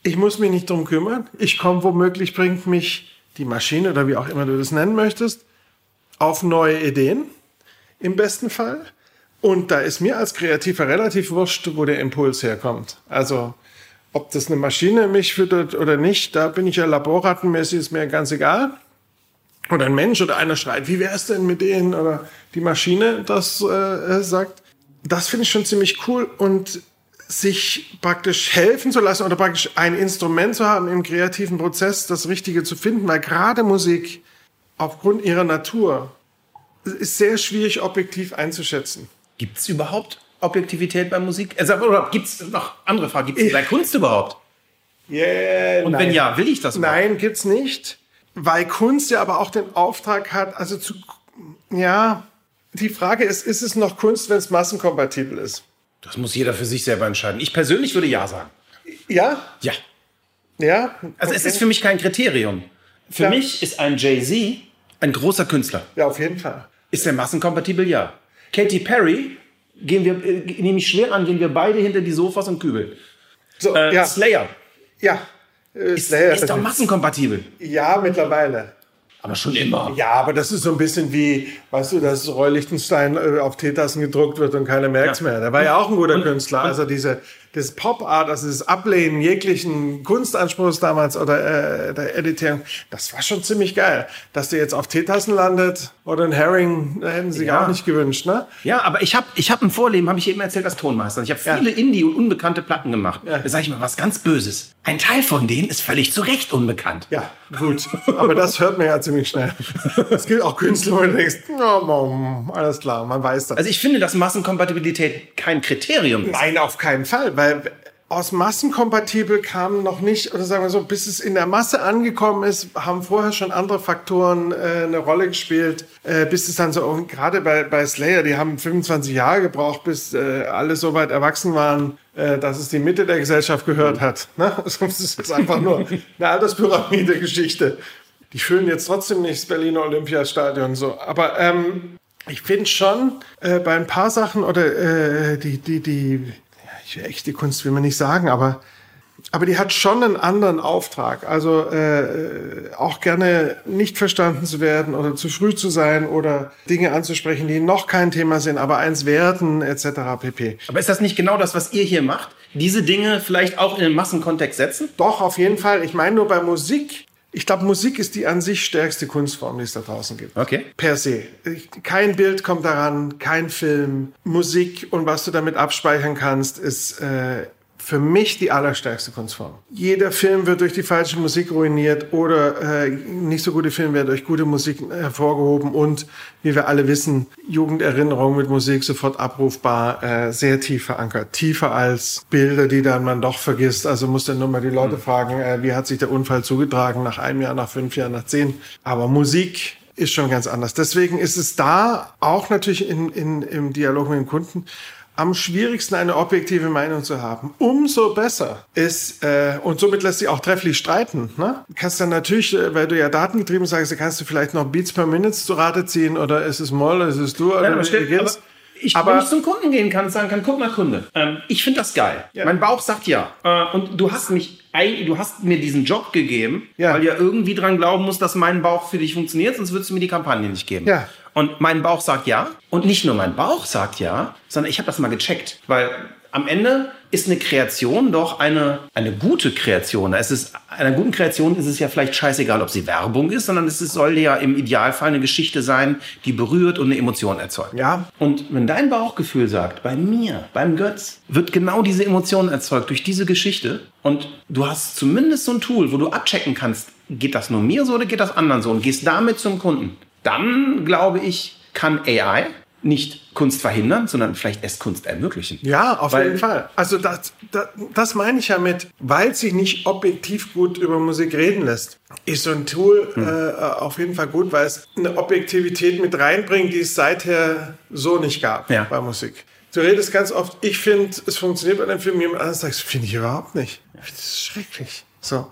ich muss mich nicht drum kümmern. Ich komme womöglich, bringt mich die Maschine oder wie auch immer du das nennen möchtest, auf neue Ideen im besten Fall. Und da ist mir als Kreativer relativ wurscht, wo der Impuls herkommt. Also, ob das eine Maschine mich füttert oder nicht, da bin ich ja laborrattenmäßig, ist mir ganz egal. Oder ein Mensch oder einer schreit, wie wär's denn mit denen? Oder die Maschine das äh, sagt. Das finde ich schon ziemlich cool. Und sich praktisch helfen zu lassen oder praktisch ein Instrument zu haben im kreativen Prozess, das Richtige zu finden, weil gerade Musik aufgrund ihrer Natur ist sehr schwierig objektiv einzuschätzen. Gibt es überhaupt Objektivität bei Musik? Also, oder gibt es noch andere Fragen? Gibt es bei Kunst überhaupt? Yeah, Und wenn ja, will ich das überhaupt? Nein, gibt's nicht, weil Kunst ja aber auch den Auftrag hat, also zu, ja, die Frage ist, ist es noch Kunst, wenn es massenkompatibel ist? Das muss jeder für sich selber entscheiden. Ich persönlich würde ja sagen. Ja, Ja. ja. Also es ist für mich kein Kriterium. Für Ja. mich ist ein Jay-Z ein großer Künstler. ja, auf jeden Fall. Ist der massenkompatibel? Ja. Katy Perry, gehen wir, äh, nehme ich schwer an, gehen wir beide hinter die Sofas und kübeln. So, Äh, ja, Slayer ja. Äh, ist, Slayer, ist doch massenkompatibel. ja, mittlerweile. Aber schon immer. Ja, aber das ist so ein bisschen wie, weißt du, dass Roy Lichtenstein äh, auf Teetassen gedruckt wird und keiner merkt's Ja. mehr. Der war ja auch ein guter Künstler. Also diese, das Pop-Art, also das Ablehnen jeglichen Kunstanspruchs damals oder äh, der Editierung, das war schon ziemlich geil. Dass der jetzt auf Teetassen landet oder ein Herring, da hätten sie Ja. auch nicht gewünscht, ne? Ja, aber ich habe ich hab ein Vorleben, habe ich eben erzählt, als Tonmeister. Ich habe Ja. viele Indie- und unbekannte Platten gemacht. Ja. Da sage ich mal was ganz Böses. Ein Teil von denen ist völlig zu Recht unbekannt. Ja, gut. Aber das hört man ja ziemlich schnell. Es gibt auch Künstler, wo du denkst, oh, Mom, alles klar, man weiß das. Also ich finde, dass Massenkompatibilität kein Kriterium ist. Nein, auf keinen Fall, weil aus massenkompatibel kam noch nicht, oder sagen wir so, bis es in der Masse angekommen ist, haben vorher schon andere Faktoren äh, eine Rolle gespielt, äh, bis es dann so, gerade bei, bei Slayer, die haben 25 Jahre gebraucht, bis äh, alle so weit erwachsen waren, äh, dass es die Mitte der Gesellschaft gehört hat. Ne? (laughs) Sonst ist es einfach nur eine Alterspyramide-Geschichte. Die füllen jetzt trotzdem nicht das Berliner Olympiastadion so. Aber ähm, ich finde schon äh, bei ein paar Sachen oder äh, die, die, die, echte Kunst will man nicht sagen, aber, aber die hat schon einen anderen Auftrag. Also äh, auch gerne nicht verstanden zu werden oder zu früh zu sein oder Dinge anzusprechen, die noch kein Thema sind, aber eins werden etc. pp. Aber ist das nicht genau das, was ihr hier macht? Diese Dinge vielleicht auch in den Massenkontext setzen? Doch, auf jeden Fall. Ich meine nur bei Musik. Ich glaube, Musik ist die an sich stärkste Kunstform, die es da draußen gibt. Okay. Per se. Kein Bild kommt daran, kein Film. Musik und was du damit abspeichern kannst, ist äh, für mich die allerstärkste Kunstform. Jeder Film wird durch die falsche Musik ruiniert oder äh, nicht so gute Filme werden durch gute Musik hervorgehoben und wie wir alle wissen, Jugenderinnerung mit Musik sofort abrufbar, äh, sehr tief verankert. Tiefer als Bilder, die dann man doch vergisst. Also muss dann nur mal die Leute fragen, äh, wie hat sich der Unfall zugetragen nach einem Jahr, nach fünf Jahren, nach zehn. Aber Musik ist schon ganz anders. Deswegen ist es da auch natürlich in, in, im Dialog mit dem Kunden am schwierigsten eine objektive Meinung zu haben. Umso besser ist, äh, und somit lässt sich auch trefflich streiten. Ne? Du kannst dann natürlich, äh, weil du ja datengetrieben sagst, kannst du vielleicht noch Beats per Minute zu Rate ziehen oder ist es Moll, ist es Dur oder stimmt, geht's? aber ich, Aber- wenn ich zum Kunden gehen kann und sagen kann, guck mal Kunde, ähm, ich finde das geil. Ja. Mein Bauch sagt ja. Äh, und du hast mich, ein- du hast mir diesen Job gegeben, Ja. weil du ja irgendwie dran glauben musst, dass mein Bauch für dich funktioniert, sonst würdest du mir die Kampagne nicht geben. Ja. Und mein Bauch sagt ja. Und nicht nur mein Bauch sagt ja, sondern ich habe das mal gecheckt. Weil am Ende ist eine Kreation doch eine, eine gute Kreation. Es ist, einer guten Kreation ist es ja vielleicht scheißegal, ob sie Werbung ist, sondern es ist, soll ja im Idealfall eine Geschichte sein, die berührt und eine Emotion erzeugt. Ja. Und wenn dein Bauchgefühl sagt, bei mir, beim Götz, wird genau diese Emotion erzeugt durch diese Geschichte und du hast zumindest so ein Tool, wo du abchecken kannst, geht das nur mir so oder geht das anderen so und gehst damit zum Kunden, dann glaube ich, kann AI nicht Kunst verhindern, sondern vielleicht erst Kunst ermöglichen. Ja, auf Weil- jeden Fall. Also das, das, das meine ich ja mit, weil sich nicht objektiv gut über Musik reden lässt, ist so ein Tool Hm. äh, auf jeden Fall gut, weil es eine Objektivität mit reinbringt, die es seither so nicht gab Ja. bei Musik. Du redest ganz oft, ich finde, es funktioniert bei einem Film, jemand anderes sagt, finde ich überhaupt nicht. Das ist schrecklich. So.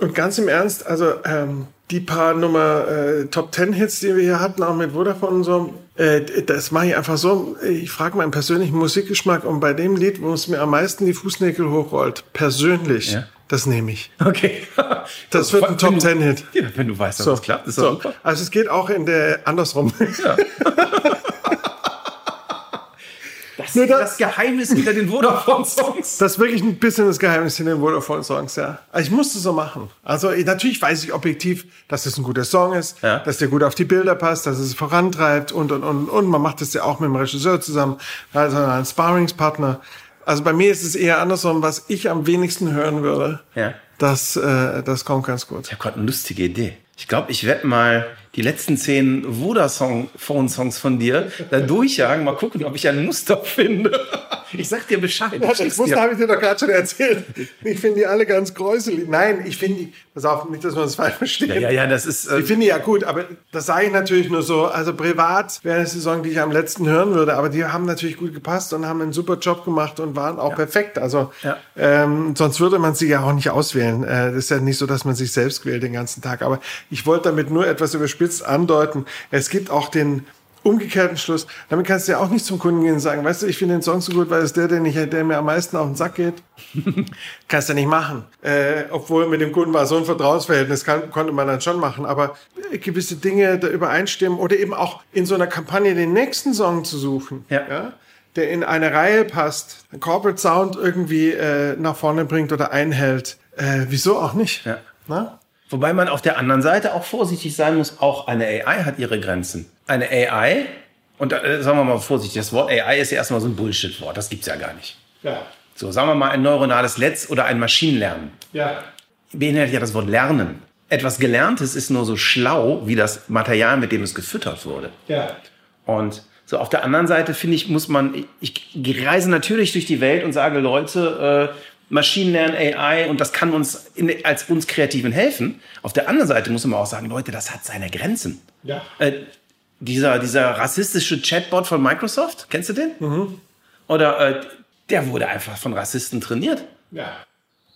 Und ganz im Ernst, also ähm, die paar Nummer äh, Top Ten Hits, die wir hier hatten, auch mit Vodafone und so, äh, das mache ich einfach so. Ich frage meinen persönlichen Musikgeschmack und bei dem Lied, wo es mir am meisten die Fußnägel hochrollt, persönlich, Ja. das nehme ich. Okay. Das wird ein Top Ten Hit. Ja, wenn du weißt, dass So, das klappt, ist so. super. Also es geht auch in der andersrum. (laughs) Das ist das- das Geheimnis hinter den Vodafone-Songs. Das ist wirklich ein bisschen das Geheimnis in den Vodafone-Songs, ja. Also ich musste so machen. Also ich- natürlich weiß ich objektiv, dass es ein guter Song ist, Ja. dass der gut auf die Bilder passt, dass es vorantreibt und, und, und, und. Man macht das ja auch mit dem Regisseur zusammen, also ein Sparringspartner. Also bei mir ist es eher andersrum, was ich am wenigsten hören würde. Ja. Das, äh, das kommt ganz gut. Ich habe gerade eine lustige Idee. Ich glaube, ich werde mal die letzten zehn Vodafone-Songs von dir da durchjagen, mal gucken, ob ich ein Muster finde. (laughs) Ich sag dir Bescheid. Ja, das dir. habe ich dir doch gerade schon erzählt. Ich finde die alle ganz gräuselig. Nein, ich finde die, pass auf, nicht, dass man das falsch versteht. Ja, ja, ja, das ist. Äh, Ich finde die ja gut, aber das sage ich natürlich nur so. Also privat wäre es die Song, die ich am letzten hören würde, aber die haben natürlich gut gepasst und haben einen super Job gemacht und waren auch perfekt. Also Ja. ähm, sonst würde man sie ja auch nicht auswählen. Äh, das ist ja nicht so, dass man sich selbst quält den ganzen Tag. Aber ich wollte damit nur etwas überspitzt andeuten. Es gibt auch den umgekehrten Schluss. Damit kannst du ja auch nicht zum Kunden gehen und sagen, weißt du, ich finde den Song so gut, weil es der, den ich, der mir am meisten auf den Sack geht. (laughs) kannst du nicht machen. Äh, obwohl mit dem Kunden war so ein Vertrauensverhältnis, kann, konnte man dann schon machen. Aber äh, gewisse Dinge da übereinstimmen oder eben auch in so einer Kampagne den nächsten Song zu suchen. Ja. der in eine Reihe passt, einen Corporate Sound irgendwie äh, nach vorne bringt oder einhält, äh, wieso auch nicht? Ja. Na? Wobei man auf der anderen Seite auch vorsichtig sein muss, auch eine AI hat ihre Grenzen. Eine AI, und äh, sagen wir mal vorsichtig, das Wort AI ist ja erstmal so ein Bullshit-Wort, das gibt's ja gar nicht. Ja. So, sagen wir mal ein neuronales Netz oder ein Maschinenlernen. Ja. Beinhaltet ja das Wort Lernen. Etwas Gelerntes ist nur so schlau wie das Material, mit dem es gefüttert wurde. Ja. Und so auf der anderen Seite finde ich, muss man, ich, ich reise natürlich durch die Welt und sage, Leute, äh, Maschinenlernen, AI und das kann uns in, als uns Kreativen helfen. Auf der anderen Seite muss man auch sagen, Leute, das hat seine Grenzen. Ja. Äh, dieser, dieser rassistische Chatbot von Microsoft, kennst du den? Oder äh, der wurde einfach von Rassisten trainiert. Ja.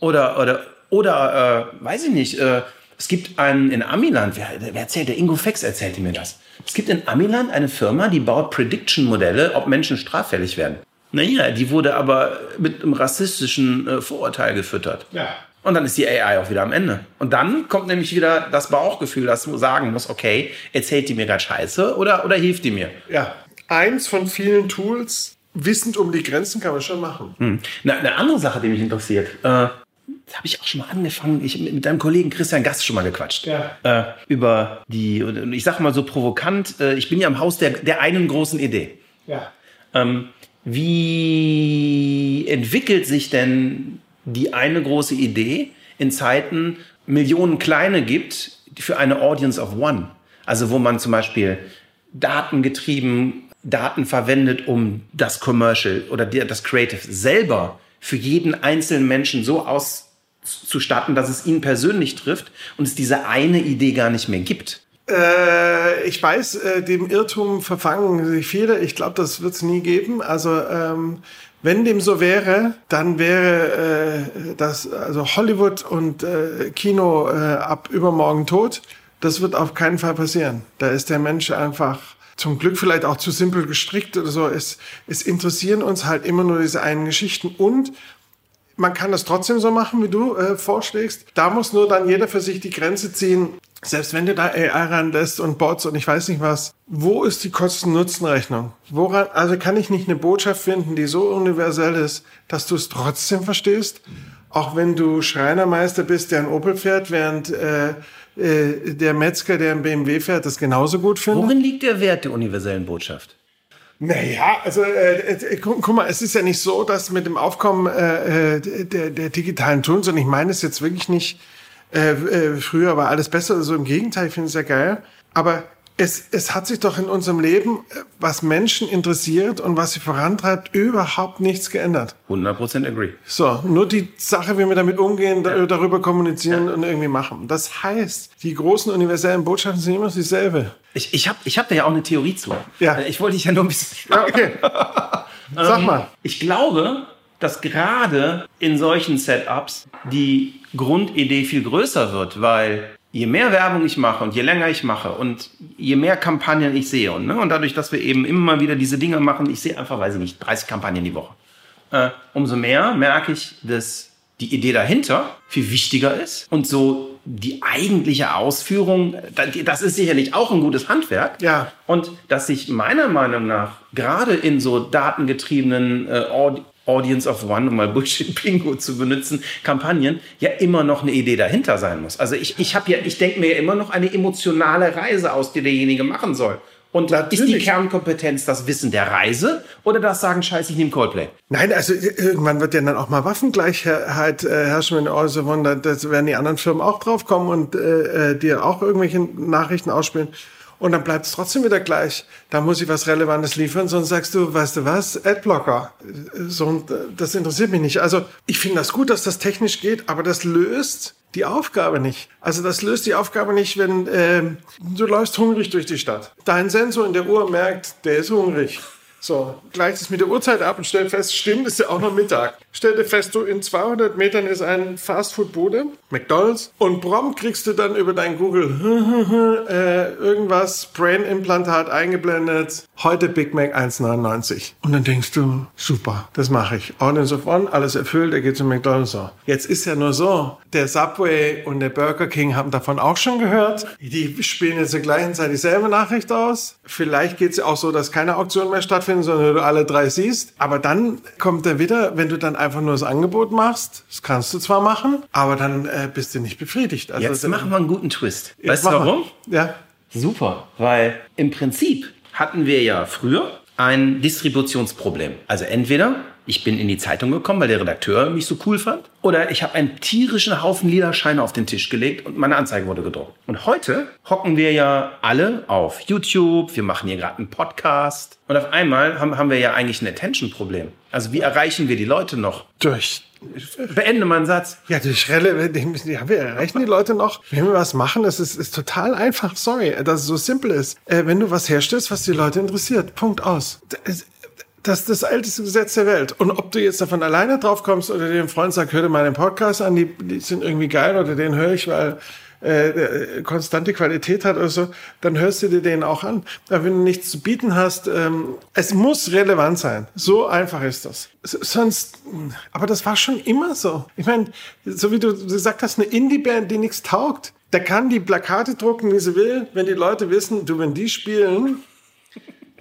Oder, oder, oder äh, weiß ich nicht, äh, es gibt einen in Amiland, wer, wer erzählt, der Ingo Fex erzählte mir das. Es gibt in Amiland eine Firma, die baut Prediction-Modelle, ob Menschen straffällig werden. Naja, die wurde aber mit einem rassistischen äh, Vorurteil gefüttert. Ja. Und dann ist die AI auch wieder am Ende. Und dann kommt nämlich wieder das Bauchgefühl, das sagen muss, okay, erzählt die mir gerade Scheiße oder, oder hilft die mir? Ja. Eins von vielen Tools, wissend um die Grenzen kann man schon machen. Hm. Na, eine andere Sache, die mich interessiert, äh, das habe ich auch schon mal angefangen. Ich mit, mit deinem Kollegen Christian Gast schon mal gequatscht. Ja. Äh, über die, und ich sage mal so provokant, äh, ich bin ja im Haus der, der einen großen Idee. Ja. Ähm, wie entwickelt sich denn die eine große Idee in Zeiten Millionen kleine gibt für eine Audience of One? Also wo man zum Beispiel datengetrieben Daten verwendet, um das Commercial oder das Creative selber für jeden einzelnen Menschen so auszustatten, dass es ihn persönlich trifft und es diese eine Idee gar nicht mehr gibt. Äh, ich weiß, äh, dem Irrtum verfangen sich viele. Ich glaube, das wird es nie geben. Also ähm, wenn dem so wäre, dann wäre äh, das also Hollywood und äh, Kino äh, ab übermorgen tot. Das wird auf keinen Fall passieren. Da ist der Mensch einfach zum Glück vielleicht auch zu simpel gestrickt oder so. Es, es interessieren uns halt immer nur diese einen Geschichten und man kann das trotzdem so machen, wie du äh, vorschlägst. Da muss nur dann jeder für sich die Grenze ziehen. Selbst wenn du da AI ranlässt und Bots und ich weiß nicht was, wo ist die Kosten-Nutzen-Rechnung? Woran, also kann ich nicht eine Botschaft finden, die so universell ist, dass du es trotzdem verstehst? Auch wenn du Schreinermeister bist, der ein Opel fährt, während äh, äh, der Metzger, der ein BMW fährt, das genauso gut findet? Worin liegt der Wert der universellen Botschaft? Naja, also äh, äh, guck, guck mal, es ist ja nicht so, dass mit dem Aufkommen äh, äh, der, der digitalen Tools, und ich meine es jetzt wirklich nicht, äh, äh, früher war alles besser, also im Gegenteil, ich finde es ja geil, aber es, es hat sich doch in unserem Leben, äh, was Menschen interessiert und was sie vorantreibt, überhaupt nichts geändert. 100% agree. So, nur die Sache, wie wir damit umgehen, da, darüber kommunizieren und irgendwie machen. Das heißt, die großen universellen Botschaften sind immer dieselbe. Ich, ich habe ich hab da ja auch eine Theorie zu. Ja. Äh, Ich wollte dich ja nur ein bisschen. (laughs) Ja, okay. (laughs) Sag Ähm, mal. Ich glaube, dass gerade in solchen Setups die Grundidee viel größer wird, weil je mehr Werbung ich mache und je länger ich mache und je mehr Kampagnen ich sehe und, ne, und dadurch, dass wir eben immer wieder diese Dinge machen, ich sehe einfach, weiß ich nicht, 30 Kampagnen die Woche, äh, umso mehr merke ich, dass die Idee dahinter viel wichtiger ist und so die eigentliche Ausführung, da- das ist sicherlich auch ein gutes Handwerk. Ja. Und dass sich meiner Meinung nach gerade in so datengetriebenen äh, Audience of One, um mal (laughs) Bullshit-Bingo zu benutzen, Kampagnen, ja immer noch eine Idee dahinter sein muss. Also ich, ich habe ja, ich denke mir ja immer noch eine emotionale Reise aus, die derjenige machen soll. Und ist die Natürlich. Kernkompetenz das Wissen der Reise oder das Sagen, scheiße, ich nehme Coldplay? Nein, also irgendwann wird ja dann auch mal Waffengleichheit äh, herrschen in All Wonder. Das werden die anderen Firmen auch drauf kommen und äh, äh, dir auch irgendwelche Nachrichten ausspielen. Und dann bleibt es trotzdem wieder gleich. Da muss ich was Relevantes liefern, sonst sagst du, weißt du was, Adblocker. Äh, So, äh, das interessiert mich nicht. Also ich finde das gut, dass das technisch geht, aber das löst die Aufgabe nicht. Also das löst die Aufgabe nicht, wenn ähm, du läufst hungrig durch die Stadt. Dein Sensor in der Uhr merkt, der ist hungrig. So, gleicht es mit der Uhrzeit ab und stellt fest, stimmt, ist ja auch noch Mittag. Stellte fest, du in 200 Metern ist ein Fastfood-Bude McDonalds und prompt kriegst du dann über dein Google (laughs) äh, irgendwas, Brain-Implantat eingeblendet, heute Big Mac 1,99. Und dann denkst du, super, das mache ich. Ordnance of One, alles erfüllt, er geht zu McDonalds. So. Jetzt ist ja nur so, der Subway und der Burger King haben davon auch schon gehört. Die spielen jetzt zur gleichen Zeit dieselbe Nachricht aus. Vielleicht geht es auch so, dass keine Auktion mehr stattfindet, sondern du alle drei siehst. Aber dann kommt er wieder, wenn du dann einfach nur das Angebot machst, das kannst du zwar machen, aber dann äh, bist du nicht befriedigt. Also Jetzt machen wir einen guten Twist. Weißt du warum? Ja. Super, weil im Prinzip hatten wir ja früher ein Distributionsproblem. Also entweder ich bin in die Zeitung gekommen, weil der Redakteur mich so cool fand. Oder ich habe einen tierischen Haufen lila Scheine auf den Tisch gelegt und meine Anzeige wurde gedruckt. Und heute hocken wir ja alle auf YouTube, wir machen hier gerade einen Podcast. Und auf einmal haben, haben wir ja eigentlich ein Attention-Problem. Also wie erreichen wir die Leute noch? Durch Beende meinen Satz. Ja, durch Relle, ja, wir erreichen die Leute noch. Wenn wir was machen, das ist, ist total einfach. Sorry, dass es so simpel ist. Äh, wenn du was herstellst, was die Leute interessiert. Punkt aus. Das ist das älteste Gesetz der Welt. Und ob du jetzt davon alleine drauf kommst oder dem Freund sagst, hör dir mal den Podcast an, die, die sind irgendwie geil oder den höre ich, weil äh, konstante Qualität hat oder so, dann hörst du dir den auch an. Aber wenn du nichts zu bieten hast, ähm, es muss relevant sein. So einfach ist das. S sonst, aber das war schon immer so. Ich meine, so wie du gesagt hast, eine Indie-Band, die nichts taugt, der kann die Plakate drucken, wie sie will. Wenn die Leute wissen, du, wenn die spielen,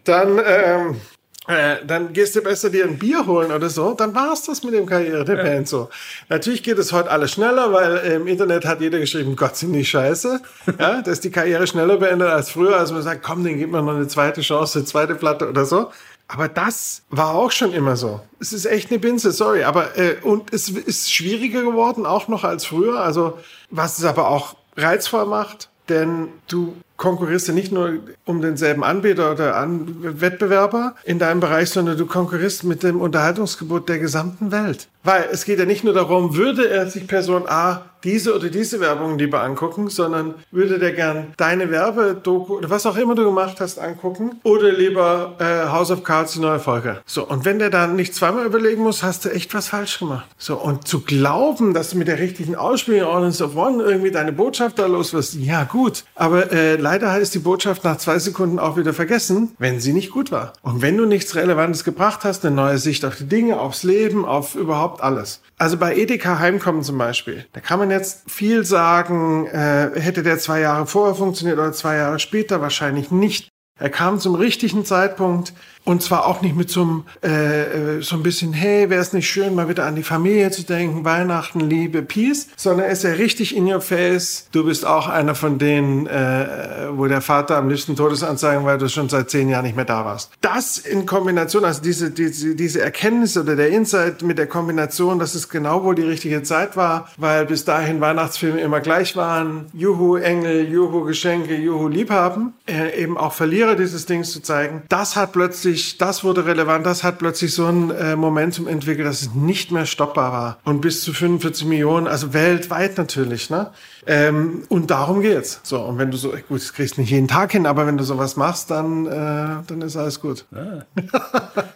dann ähm, äh, dann gehst du besser dir ein Bier holen oder so, dann war's das mit dem Karriere der ja. Band so. Natürlich geht es heute alles schneller, weil im Internet hat jeder geschrieben, Gott sind die scheiße. (laughs) Ja, dass die Karriere schneller beendet als früher, als man sagt, komm, den gibt man noch eine zweite Chance, eine zweite Platte oder so. Aber das war auch schon immer so. Es ist echt eine Binse, sorry. Aber äh, und es ist schwieriger geworden, auch noch als früher. Also was es aber auch reizvoll macht, denn du konkurrierst du nicht nur um denselben Anbieter oder An Wettbewerber in deinem Bereich, sondern du konkurrierst mit dem Unterhaltungsgebot der gesamten Welt. Weil es geht ja nicht nur darum, würde er sich Person A diese oder diese Werbung lieber angucken, sondern würde der gern deine Werbedoku oder was auch immer du gemacht hast angucken oder lieber äh, House of Cards die neue Folge. So, und wenn der dann nicht zweimal überlegen muss, hast du echt was falsch gemacht. So, und zu glauben, dass du mit der richtigen Ausspielung Ordnance of One irgendwie deine Botschaft da los wirst, ja gut, aber äh, leider ist die Botschaft nach zwei Sekunden auch wieder vergessen, wenn sie nicht gut war. Und wenn du nichts Relevantes gebracht hast, eine neue Sicht auf die Dinge, aufs Leben, auf überhaupt alles. Also bei Edeka Heimkommen zum Beispiel, da kann man jetzt viel sagen, äh, hätte der zwei Jahre vorher funktioniert oder zwei Jahre später, wahrscheinlich nicht. Er kam zum richtigen Zeitpunkt. Und zwar auch nicht mit so einem, äh, äh so ein bisschen, hey, wäre es nicht schön, mal wieder an die Familie zu denken, Weihnachten, Liebe, Peace, sondern er ist ja richtig in your face. Du bist auch einer von denen, äh, wo der Vater am liebsten Todesanzeigen, weil du schon seit zehn Jahren nicht mehr da warst. Das in Kombination, also diese, diese, diese Erkenntnis oder der Insight mit der Kombination, dass es genau wohl die richtige Zeit war, weil bis dahin Weihnachtsfilme immer gleich waren. Juhu Engel, Juhu Geschenke, Juhu Liebhaben. Äh, eben auch Verlierer dieses Dings zu zeigen. Das hat plötzlich plötzlich, das wurde relevant, das hat plötzlich so ein äh, Momentum entwickelt, dass es nicht mehr stoppbar war. Und bis zu 45 Millionen, also weltweit natürlich, ne? Ähm, und darum geht's. So, und wenn du so, gut, das kriegst nicht jeden Tag hin, aber wenn du sowas machst, dann, äh, dann ist alles gut. Ah.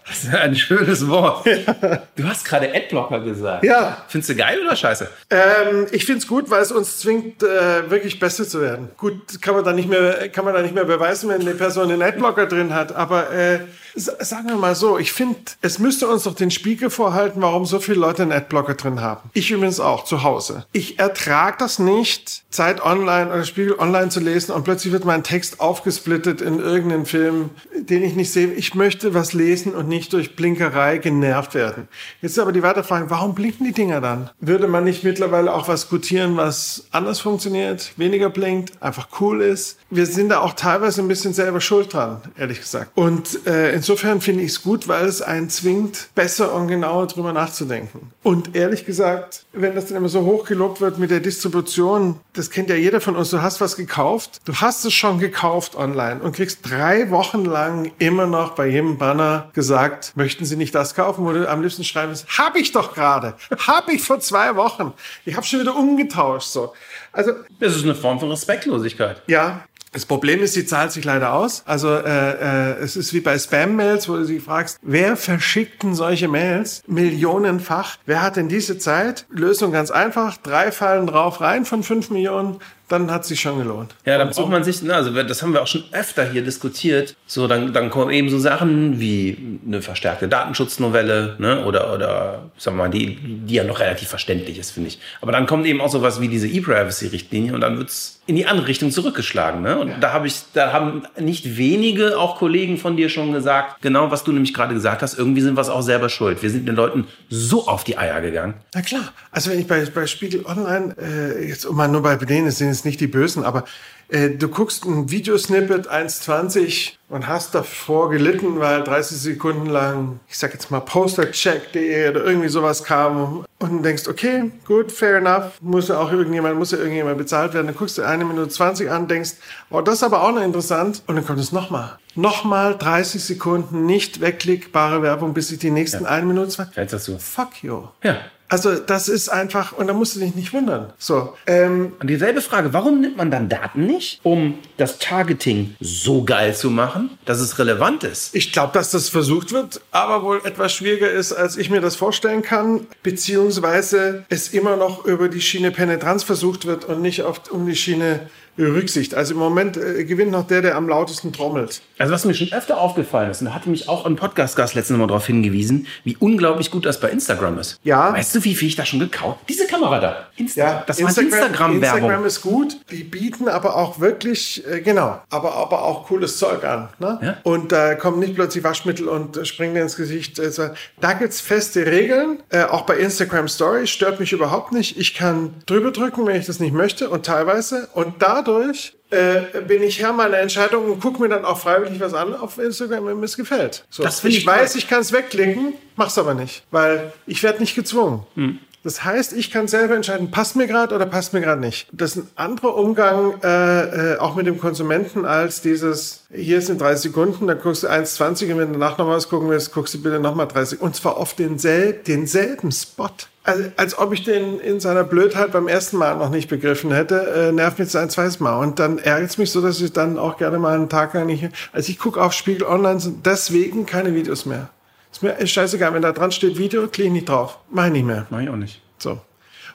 Das ist ein schönes Wort. Ja. Du hast gerade Adblocker gesagt. Ja. Findest du geil oder scheiße? Ähm, ich find's gut, weil es uns zwingt, äh, wirklich besser zu werden. Gut, kann man da nicht mehr, kann man da nicht mehr beweisen, wenn eine Person einen Adblocker drin hat, aber äh, sagen wir mal so, ich finde, es müsste uns doch den Spiegel vorhalten, warum so viele Leute einen Adblocker drin haben. Ich übrigens auch, zu Hause. Ich ertrage das nicht, Zeit online oder Spiegel online zu lesen und plötzlich wird mein Text aufgesplittet in irgendeinen Film, den ich nicht sehe. Ich möchte was lesen und nicht durch Blinkerei genervt werden. Jetzt ist aber die weitere Frage, warum blinken die Dinger dann? Würde man nicht mittlerweile auch was gutieren, was anders funktioniert, weniger blinkt, einfach cool ist? Wir sind da auch teilweise ein bisschen selber schuld dran, ehrlich gesagt. Und äh, insofern finde ich es gut, weil es einen zwingt, besser und genauer drüber nachzudenken. Und ehrlich gesagt, wenn das dann immer so hoch gelobt wird mit der Distribution, das kennt ja jeder von uns, du hast was gekauft, du hast es schon gekauft online und kriegst drei Wochen lang immer noch bei jedem Banner gesagt, möchten Sie nicht das kaufen, wo du am liebsten schreiben willst, hab ich doch gerade, hab ich vor zwei Wochen, ich habe schon wieder umgetauscht, so. Also. Das ist eine Form von Respektlosigkeit. Ja, Das Problem ist, sie zahlt sich leider aus. Also äh, äh, es ist wie bei Spam-Mails, wo du sie fragst, wer verschickt denn solche Mails millionenfach? Wer hat denn diese Zeit? Lösung ganz einfach, drei fallen drauf rein von fünf Millionen, dann hat sich schon gelohnt. Ja, dann braucht man sich, ne, also das haben wir auch schon öfter hier diskutiert. So, dann, dann kommen eben so Sachen wie eine verstärkte Datenschutznovelle, ne, oder, oder, sagen wir mal, die, die ja noch relativ verständlich ist, finde ich. Aber dann kommt eben auch sowas wie diese E-Privacy-Richtlinie und dann wird's in die andere Richtung zurückgeschlagen, ne? Und ja. da habe ich, da haben nicht wenige, auch Kollegen von dir schon gesagt, genau was du nämlich gerade gesagt hast, irgendwie sind wir es auch selber schuld. Wir sind den Leuten so auf die Eier gegangen. Na klar. Also wenn ich bei, bei Spiegel Online, äh, jetzt um mal nur bei denen, sind jetzt nicht die Bösen, aber äh, du guckst ein Videosnippet 1,20 und hast davor gelitten, weil 30 Sekunden lang, ich sag jetzt mal postercheck.de oder irgendwie sowas kam und denkst, okay, gut, fair enough, muss ja auch irgendjemand, muss ja irgendjemand bezahlt werden. Dann guckst du eine Minute 20 an, denkst, oh, das ist aber auch noch interessant und dann kommt es nochmal. Nochmal 30 Sekunden nicht wegklickbare Werbung, bis ich die nächsten ja. eine Minute zwei. Jetzt hast du. Fuck you. Ja. Also das ist einfach, und da musst du dich nicht wundern. So, ähm, und dieselbe Frage, warum nimmt man dann Daten nicht, um das Targeting so geil zu machen, dass es relevant ist? Ich glaube, dass das versucht wird, aber wohl etwas schwieriger ist, als ich mir das vorstellen kann, beziehungsweise es immer noch über die Schiene Penetranz versucht wird und nicht auf, um die Schiene Rücksicht. Also im Moment äh, gewinnt noch der, der am lautesten trommelt. Also was mir schon öfter aufgefallen ist, und da hatte mich auch ein Podcast-Gast letztes Mal darauf hingewiesen, wie unglaublich gut das bei Instagram ist. Ja. Weißt du, wie viel ich da schon gekauft? Diese Kamera da. Insta ja, das war Instagram-Werbung. Instagram ist gut. Die bieten aber auch wirklich, äh, genau, aber, aber auch cooles Zeug an. Ne? Ja? Und da äh, kommen nicht plötzlich Waschmittel und äh, springen dir ins Gesicht. Also, da gibt's feste Regeln. Äh, auch bei Instagram Stories stört mich überhaupt nicht. Ich kann drüber drücken, wenn ich das nicht möchte und teilweise. Und da dadurch äh, bin ich Herr meiner Entscheidung und gucke mir dann auch freiwillig was an auf Instagram, wenn mir es gefällt. So. Das ich, ich weiß, ich kann es wegklicken, mach's aber nicht, weil ich werde nicht gezwungen. Hm. Das heißt, ich kann selber entscheiden, passt mir gerade oder passt mir gerade nicht. Das ist ein anderer Umgang äh, äh, auch mit dem Konsumenten als dieses, hier sind 30 Sekunden, dann guckst du 1,20 und wenn du danach noch was gucken willst, guckst du bitte nochmal 30. Und zwar auf denselben, denselben Spot. Also, als ob ich den in seiner Blödheit beim ersten Mal noch nicht begriffen hätte, äh, nervt mich das ein zweites Mal. Und dann ärgert es mich so, dass ich dann auch gerne mal einen Tag lang nicht... Also ich gucke auf Spiegel Online, sind deswegen keine Videos mehr. Ist mir scheißegal, wenn da dran steht Video, klicke ich nicht drauf. Mach ich nicht mehr. Mach ich auch nicht. So.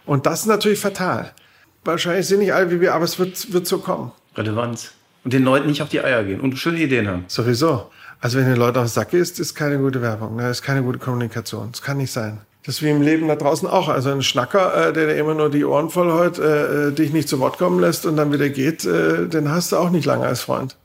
Und das ist natürlich fatal. Wahrscheinlich sind nicht alle wie wir, aber es wird, wird so kommen. Relevanz. Und den Leuten nicht auf die Eier gehen und schöne Ideen haben. Sowieso. Also wenn den Leuten auf den Sack ist, ist keine gute Werbung, ne? ist keine gute Kommunikation. Das kann nicht sein. Das ist wie im Leben da draußen auch. Also ein Schnacker, äh, der dir immer nur die Ohren voll heut, äh, äh, dich nicht zu Wort kommen lässt und dann wieder geht, äh, den hast du auch nicht lange als Freund.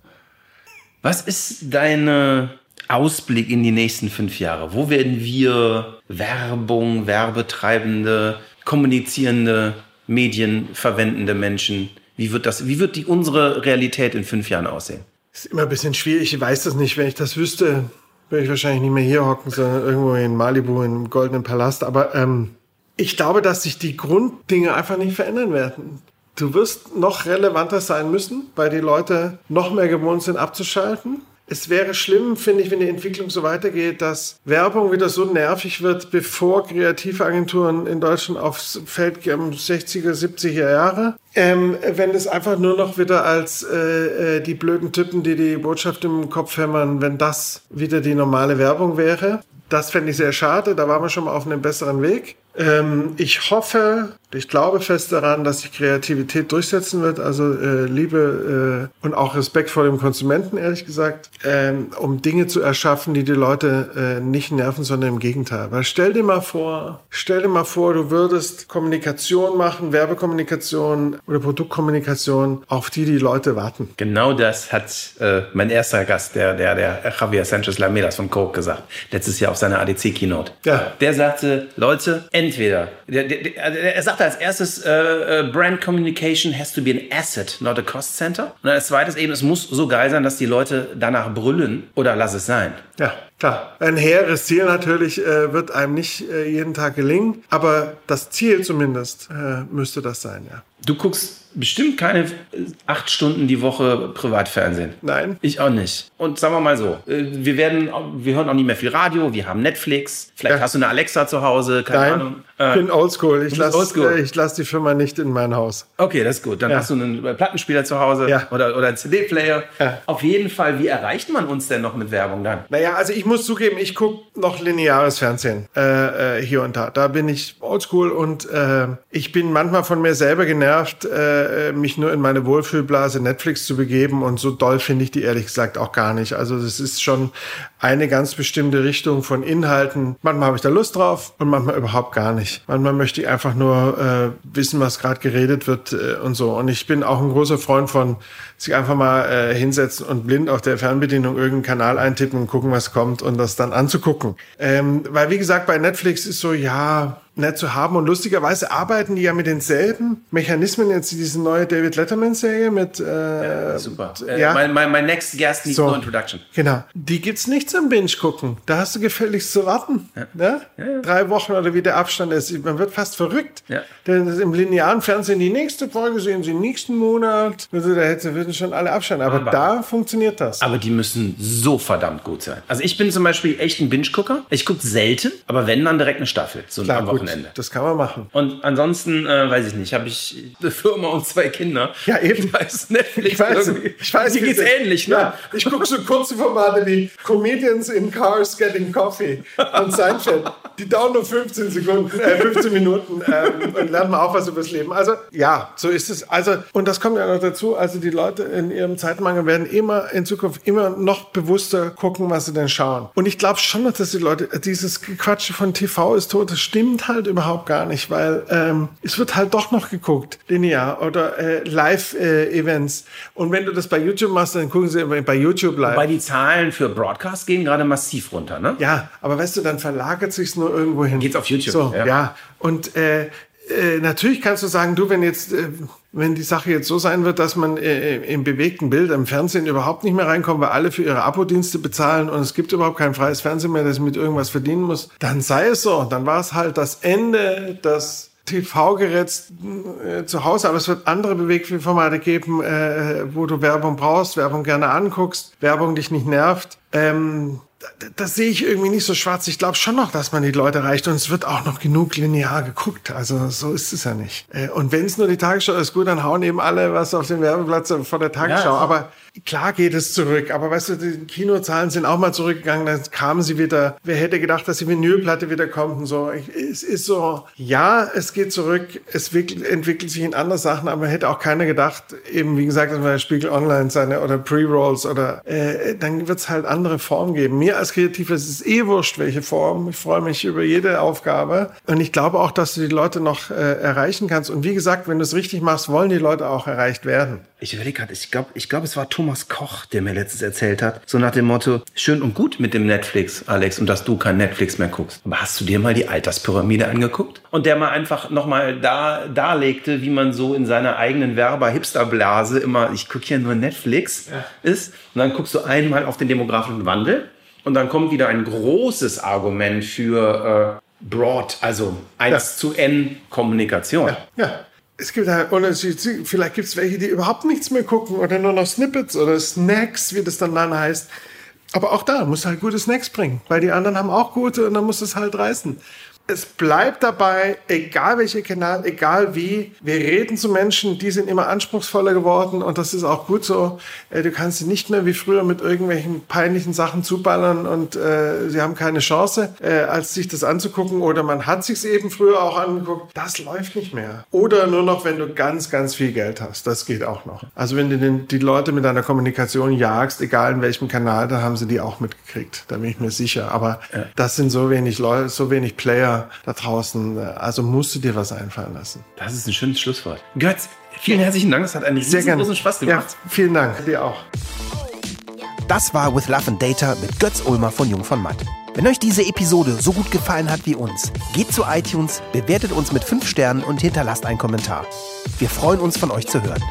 Was ist deine Ausblick in die nächsten fünf Jahre? Wo werden wir Werbung, Werbetreibende, kommunizierende, Medien verwendende Menschen? Wie wird das, wie wird die, unsere Realität in fünf Jahren aussehen? Ist immer ein bisschen schwierig. Ich weiß das nicht. Wenn ich das wüsste, würde ich wahrscheinlich nicht mehr hier hocken, sondern irgendwo in Malibu im Goldenen Palast. Aber ähm, ich glaube, dass sich die Grunddinge einfach nicht verändern werden. Du wirst noch relevanter sein müssen, weil die Leute noch mehr gewohnt sind abzuschalten. Es wäre schlimm, finde ich, wenn die Entwicklung so weitergeht, dass Werbung wieder so nervig wird, bevor kreative Agenturen in Deutschland aufs Feld gehen, 60er, 70er Jahre. Ähm, wenn es einfach nur noch wieder als äh, äh, die blöden Typen, die die Botschaft im Kopf hämmern, wenn das wieder die normale Werbung wäre. Das fände ich sehr schade, da waren wir schon mal auf einem besseren Weg. Ähm, ich hoffe, ich glaube fest daran, dass sich Kreativität durchsetzen wird. Also äh, Liebe äh, und auch Respekt vor dem Konsumenten, ehrlich gesagt, ähm, um Dinge zu erschaffen, die die Leute äh, nicht nerven, sondern im Gegenteil. Weil stell dir mal vor, stell dir mal vor, du würdest Kommunikation machen, Werbekommunikation oder Produktkommunikation, auf die die Leute warten. Genau das hat äh, mein erster Gast, der, der, der Javier Sanchez Lamedas von Coke gesagt, letztes Jahr auf seiner ADC-Keynote. Ja. Der sagte, Leute, entweder, der, der, der, er sagte als erstes, äh, äh, Brand Communication has to be an asset, not a cost center. Und als zweites eben, es muss so geil sein, dass die Leute danach brüllen oder lass es sein. Ja. Klar, ein hehres Ziel natürlich äh, wird einem nicht äh, jeden Tag gelingen, aber das Ziel zumindest äh, müsste das sein, ja. Du guckst bestimmt keine äh, acht Stunden die Woche Privatfernsehen. Nein. Ich auch nicht. Und sagen wir mal so, äh, wir werden, wir hören auch nicht mehr viel Radio, wir haben Netflix, vielleicht Ja. hast du eine Alexa zu Hause, keine Nein, Ahnung. ich Äh, bin oldschool. Ich lasse ich lass die Firma nicht in mein Haus. Okay, das ist gut. Dann Ja. hast du einen Plattenspieler zu Hause Ja. oder, oder einen CD-Player. Ja. Auf jeden Fall, wie erreicht man uns denn noch mit Werbung dann? Naja, also ich muss zugeben, ich gucke noch lineares Fernsehen äh, hier und da. Da bin ich oldschool und äh, ich bin manchmal von mir selber genervt, äh, äh, mich nur in meine Wohlfühlblase Netflix zu begeben und so doll finde ich die ehrlich gesagt auch gar nicht. Also das ist schon eine ganz bestimmte Richtung von Inhalten. Manchmal habe ich da Lust drauf und manchmal überhaupt gar nicht. Manchmal möchte ich einfach nur äh, wissen, was gerade geredet wird äh, und so. Und ich bin auch ein großer Freund von sich einfach mal äh, hinsetzen und blind auf der Fernbedienung irgendeinen Kanal eintippen und gucken, was kommt und das dann anzugucken. Ähm, weil wie gesagt, bei Netflix ist so, ja, nett zu haben und lustigerweise arbeiten die ja mit denselben Mechanismen jetzt diese neue David Letterman Serie mit äh, Super. äh, ja. my, my, my next guest needs So. no introduction. Genau. Die gibt's nicht zum Binge gucken. Da hast du gefälligst zu warten. Ne? Drei Wochen oder wie der Abstand ist. Man wird fast verrückt. Ja. Denn im linearen Fernsehen die nächste Folge sehen sie nächsten Monat. Also da hätten- würden schon alle abstellen. Aber, Aber- da funktioniert das. Aber die müssen so verdammt gut sein. Also ich bin zum Beispiel echt ein Binge-Gucker. Ich gucke selten, aber wenn, dann direkt eine Staffel, so Klar, am gut, Wochenende. das kann man machen. Und ansonsten, äh, weiß ich nicht, habe ich eine Firma und zwei Kinder. Ja, eben. Da ist Netflix Ich weiß, irgendwie. ich weiß, Dir wie geht's ähnlich, ne? Ja, ich gucke so kurze Formate wie Comedians in Cars Getting Coffee und Seinfeld. Die dauern nur 15 Sekunden, äh, 15 Minuten ähm, und lernen auch was übers Leben. Also ja, so ist es. Also und das kommt ja noch dazu. Also die Leute in ihrem Zeitmangel werden immer in Zukunft immer noch bewusster gucken, was sie denn schauen. Und ich glaube schon noch, dass die Leute dieses Quatsch von TV ist tot. Das stimmt halt überhaupt gar nicht, weil ähm, es wird halt doch noch geguckt, linear oder äh, Live-Events. und wenn du das bei YouTube machst, dann gucken sie bei YouTube live. Weil die Zahlen für Broadcast gehen gerade massiv runter, ne? Ja, aber weißt du, dann verlagert sich's nur irgendwo hin. Geht's auf YouTube, So, ja. ja. Und äh, äh, natürlich kannst du sagen, du, wenn jetzt, äh, wenn die Sache jetzt so sein wird, dass man äh, im bewegten Bild im Fernsehen überhaupt nicht mehr reinkommt, weil alle für ihre Apodienste bezahlen und es gibt überhaupt kein freies Fernsehen mehr, das mit irgendwas verdienen muss, dann sei es so. Dann war es halt das Ende, das TV-Gerät äh, zu Hause, aber es wird andere Bewegtformate geben, äh, wo du Werbung brauchst, Werbung gerne anguckst, Werbung dich nicht nervt. Ähm, das sehe ich irgendwie nicht so schwarz. Ich glaube schon noch, dass man die Leute erreicht und es wird auch noch genug linear geguckt. Also so ist es ja nicht. Äh, Und wenn es nur die Tagesschau ist, gut, dann hauen eben alle was auf den Werbeplatz vor der Tagesschau. Ja. Aber klar geht es zurück. Aber weißt du, die Kinozahlen sind auch mal zurückgegangen, dann kamen sie wieder. Wer hätte gedacht, dass die Vinylplatte wieder kommt und so. Es ist so, ja, es geht zurück, es wickelt, entwickelt sich in andere Sachen, aber hätte auch keiner gedacht, eben wie gesagt, dass wir Spiegel Online seine oder Pre-Rolls oder äh, dann wird es halt andere Formen geben. Mir als Kreativer ist es eh wurscht, welche Form. Ich freue mich über jede Aufgabe. Und ich glaube auch, dass du die Leute noch äh, erreichen kannst. Und wie gesagt, wenn du es richtig machst, wollen die Leute auch erreicht werden. Ich überlege gerade, ich glaube, ich glaub, es war Thomas Koch, der mir letztens erzählt hat, so nach dem Motto, schön und gut mit dem Netflix, Alex, und dass du kein Netflix mehr guckst. Aber hast du dir mal die Alterspyramide angeguckt? Und der mal einfach nochmal da, darlegte, wie man so in seiner eigenen Werber-Hipster-Blase immer, ich gucke ja nur Netflix, ist. Und dann guckst du einmal auf den demografischen Wandel und dann kommt wieder ein großes Argument für äh, Broad, also 1 zu N Kommunikation. Ja. Es gibt halt Unterschiede. Vielleicht gibt es welche, die überhaupt nichts mehr gucken oder nur noch Snippets oder Snacks, wie das dann dann heißt. Aber auch da muss halt gute Snacks bringen, weil die anderen haben auch gute und dann muss es halt reißen. Es bleibt dabei, egal welcher Kanal, egal wie, wir reden zu Menschen, die sind immer anspruchsvoller geworden und das ist auch gut so. Äh, Du kannst sie nicht mehr wie früher mit irgendwelchen peinlichen Sachen zuballern und äh, sie haben keine Chance, äh, als sich das anzugucken oder man hat sich eben früher auch angeguckt. Das läuft nicht mehr. Oder nur noch, wenn du ganz, ganz viel Geld hast. Das geht auch noch. Also wenn du den, die Leute mit deiner Kommunikation jagst, egal in welchem Kanal, dann haben sie die auch mitgekriegt. Da bin ich mir sicher. Aber das sind so wenig Leute, so wenig Player da draußen. Also musst du dir was einfallen lassen. Das ist ein schönes Schlusswort. Götz, vielen herzlichen Dank. Das hat einen Sehr riesengroßen Spaß Ja, gemacht. vielen Dank. Dir auch. Das war With Love and Data mit Götz Ulmer von Jung von Matt. Wenn euch diese Episode so gut gefallen hat wie uns, geht zu iTunes, bewertet uns mit 5 Sternen und hinterlasst einen Kommentar. Wir freuen uns von euch zu hören.